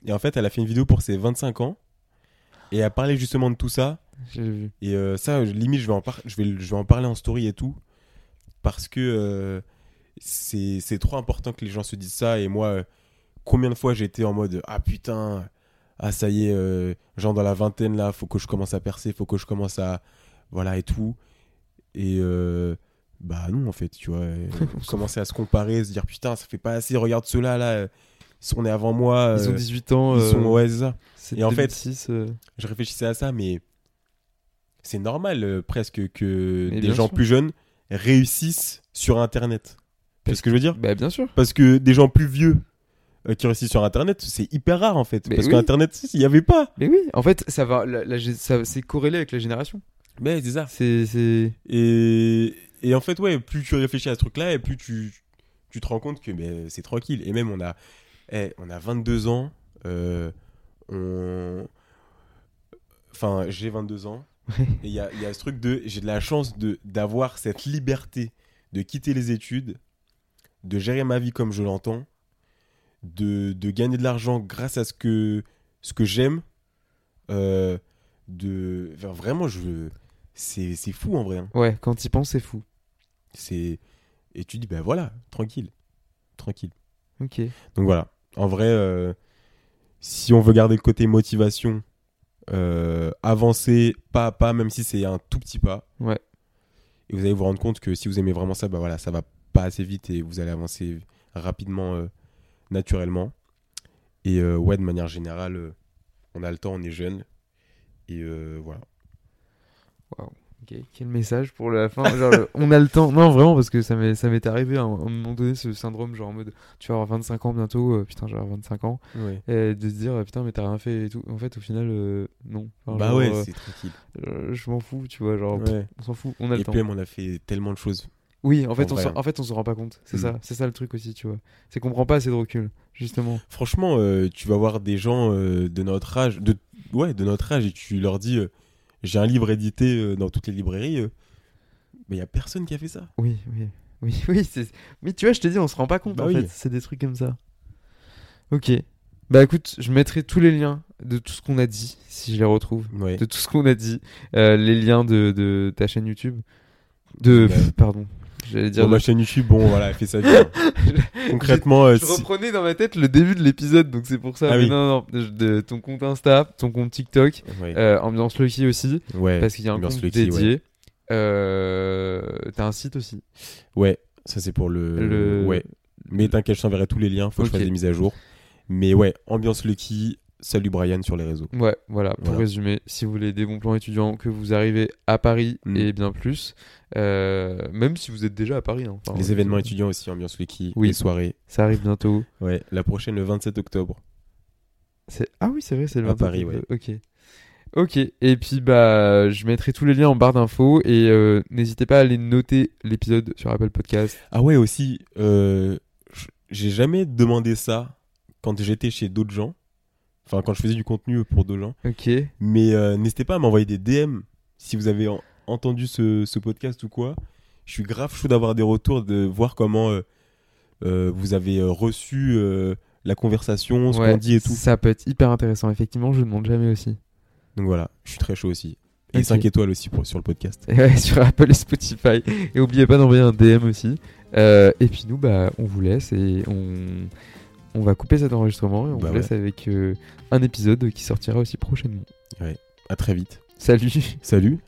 Et en fait, elle a fait une vidéo pour ses 25 ans et elle parlait justement de tout ça. Vu. Et euh, ça, limite, je vais, en par- je, vais, je vais en parler en story et tout. Parce que euh, c'est trop important que les gens se disent ça. Et moi, euh, combien de fois j'ai été en mode Ah putain, ah ça y est, euh, genre dans la vingtaine là, faut que je commence à percer, faut que je commence à. Voilà et tout. Et euh, bah non, en fait, tu vois. euh, (laughs) On commencer à se comparer, se dire Putain, ça fait pas assez, regarde ceux-là là, euh, ils sont nés avant moi. Ils ont euh, 18 ans. ils euh, sont. Ouais, c'est ça c'est Et en fait- 2006, euh, je réfléchissais à ça, mais c'est normal euh, presque que Mais des bien gens sûr. plus jeunes réussissent sur Internet. Tu vois ce que je veux dire? Bah, bien sûr. Parce que des gens plus vieux euh, qui réussissent sur Internet, c'est hyper rare en fait. Mais Parce oui. qu'Internet, il n'y avait pas. Mais oui, en fait, ça va. la- la gé- ça- c'est corrélé avec la génération. Mais c'est ça. C'est. c'est- Et, et en fait, ouais, plus tu réfléchis à ce truc-là, et plus tu, tu te rends compte que mais, c'est tranquille. Et même, on a, eh, on a 22 ans. euh, on... Enfin, j'ai 22 ans. Ouais. Et il y a, y a ce truc de. J'ai de la chance de d'avoir cette liberté de quitter les études, de gérer ma vie comme je l'entends, de, de gagner de l'argent grâce à ce que, ce que j'aime. euh, de enfin, vraiment je c'est fou en vrai hein. Ouais, quand il pense, c'est fou. c'est et tu dis ben voilà tranquille tranquille Ok. donc voilà en vrai euh, si on veut garder le côté motivation euh, avancer pas à pas même si c'est un tout petit pas. Ouais. et vous allez vous rendre compte que si vous aimez vraiment ça bah voilà ça va pas assez vite et vous allez avancer rapidement euh, naturellement. Et euh, ouais de manière générale on a le temps on est jeune. Et voilà Ok, quel message pour la fin genre, le- On a le temps. Non, vraiment, parce que ça m'est arrivé à un, à un moment donné, ce syndrome, genre en mode tu vas avoir 25 ans bientôt, euh, putain, j'aurai 25 ans, ouais. et de se dire putain, mais t'as rien fait et tout. En fait, au final, euh, non. Enfin, bah genre, ouais euh, c'est tranquille euh, je m'en fous, tu vois, genre, ouais. on s'en fout, on a le et temps. puis même on a fait tellement de choses Oui, en fait, En on hein. en fait, on se rend pas compte. C'est Mm. ça, c'est ça le truc aussi, tu vois. C'est qu'on prend pas assez de recul, justement. Franchement, euh, tu vas voir des gens euh, de notre âge, de ouais, de notre âge, et tu leur dis, euh, j'ai un livre édité euh, dans toutes les librairies, euh, mais il y a personne qui a fait ça. Oui, oui, oui, (laughs) oui. Mais tu vois, je te dis, on se rend pas compte Bah en oui. fait. C'est des trucs comme ça. Ok. Bah écoute, je mettrai tous les liens de tout ce qu'on a dit, si je les retrouve, Ouais. de tout ce qu'on a dit, Euh, les liens de, de ta chaîne YouTube, de, Ouais. pardon, j'allais dire. De- ma chaîne YouTube, bon, voilà, elle fait sa vie. hein. (laughs) Concrètement, euh, Je si- reprenais dans ma tête le début de l'épisode, donc c'est pour ça. Ah Mais oui. non, non, de, de ton compte Insta, ton compte TikTok, euh, Ambiance Lucky aussi, ouais, parce qu'il y a un Ambiance compte Lucky, dédié. Euh, T'as un site aussi. ouais, ça c'est pour le, Le- ouais. Mais t'inquiète, je t'enverrai tous les liens, faut que je fasse des mises à jour. Mais ouais, ambiance Lucky, salut Brian sur les réseaux. Ouais, voilà, pour Voilà. résumer, si vous voulez des bons plans étudiants, que vous arrivez à Paris Mm. et bien plus, euh, même si vous êtes déjà à Paris. hein, enfin, les événements étudiants aussi, ambiance Lucky, Oui. les soirées. Ça arrive bientôt. Ouais, la prochaine le 27 octobre. Ah oui, c'est vrai, c'est le À 27 Paris, ouais. octobre. Ok. Ok, et puis bah, je mettrai tous les liens en barre d'infos et euh, n'hésitez pas à aller noter l'épisode sur Apple Podcast. Ah ouais, aussi, euh, j'ai jamais demandé ça quand j'étais chez d'autres gens. Enfin, quand je faisais du contenu pour gens. Ok, Mais euh, n'hésitez pas à m'envoyer des DM si vous avez en- entendu ce, ce podcast ou quoi. Je suis grave chaud d'avoir des retours, de voir comment euh, euh, vous avez reçu la conversation, ce Ouais, qu'on dit et tout. Ça peut être hyper intéressant, effectivement, je demande jamais aussi. Donc voilà, je suis très chaud aussi. Et Ok. 5 étoiles aussi pour, sur le podcast. Ouais, (laughs) sur Apple et Spotify. Et n'oubliez pas d'envoyer un DM aussi. Euh, et puis nous, bah, on vous laisse et on, on va couper cet enregistrement et on Bah vous laisse avec euh, un épisode qui sortira aussi prochainement. À très vite. Salut Salut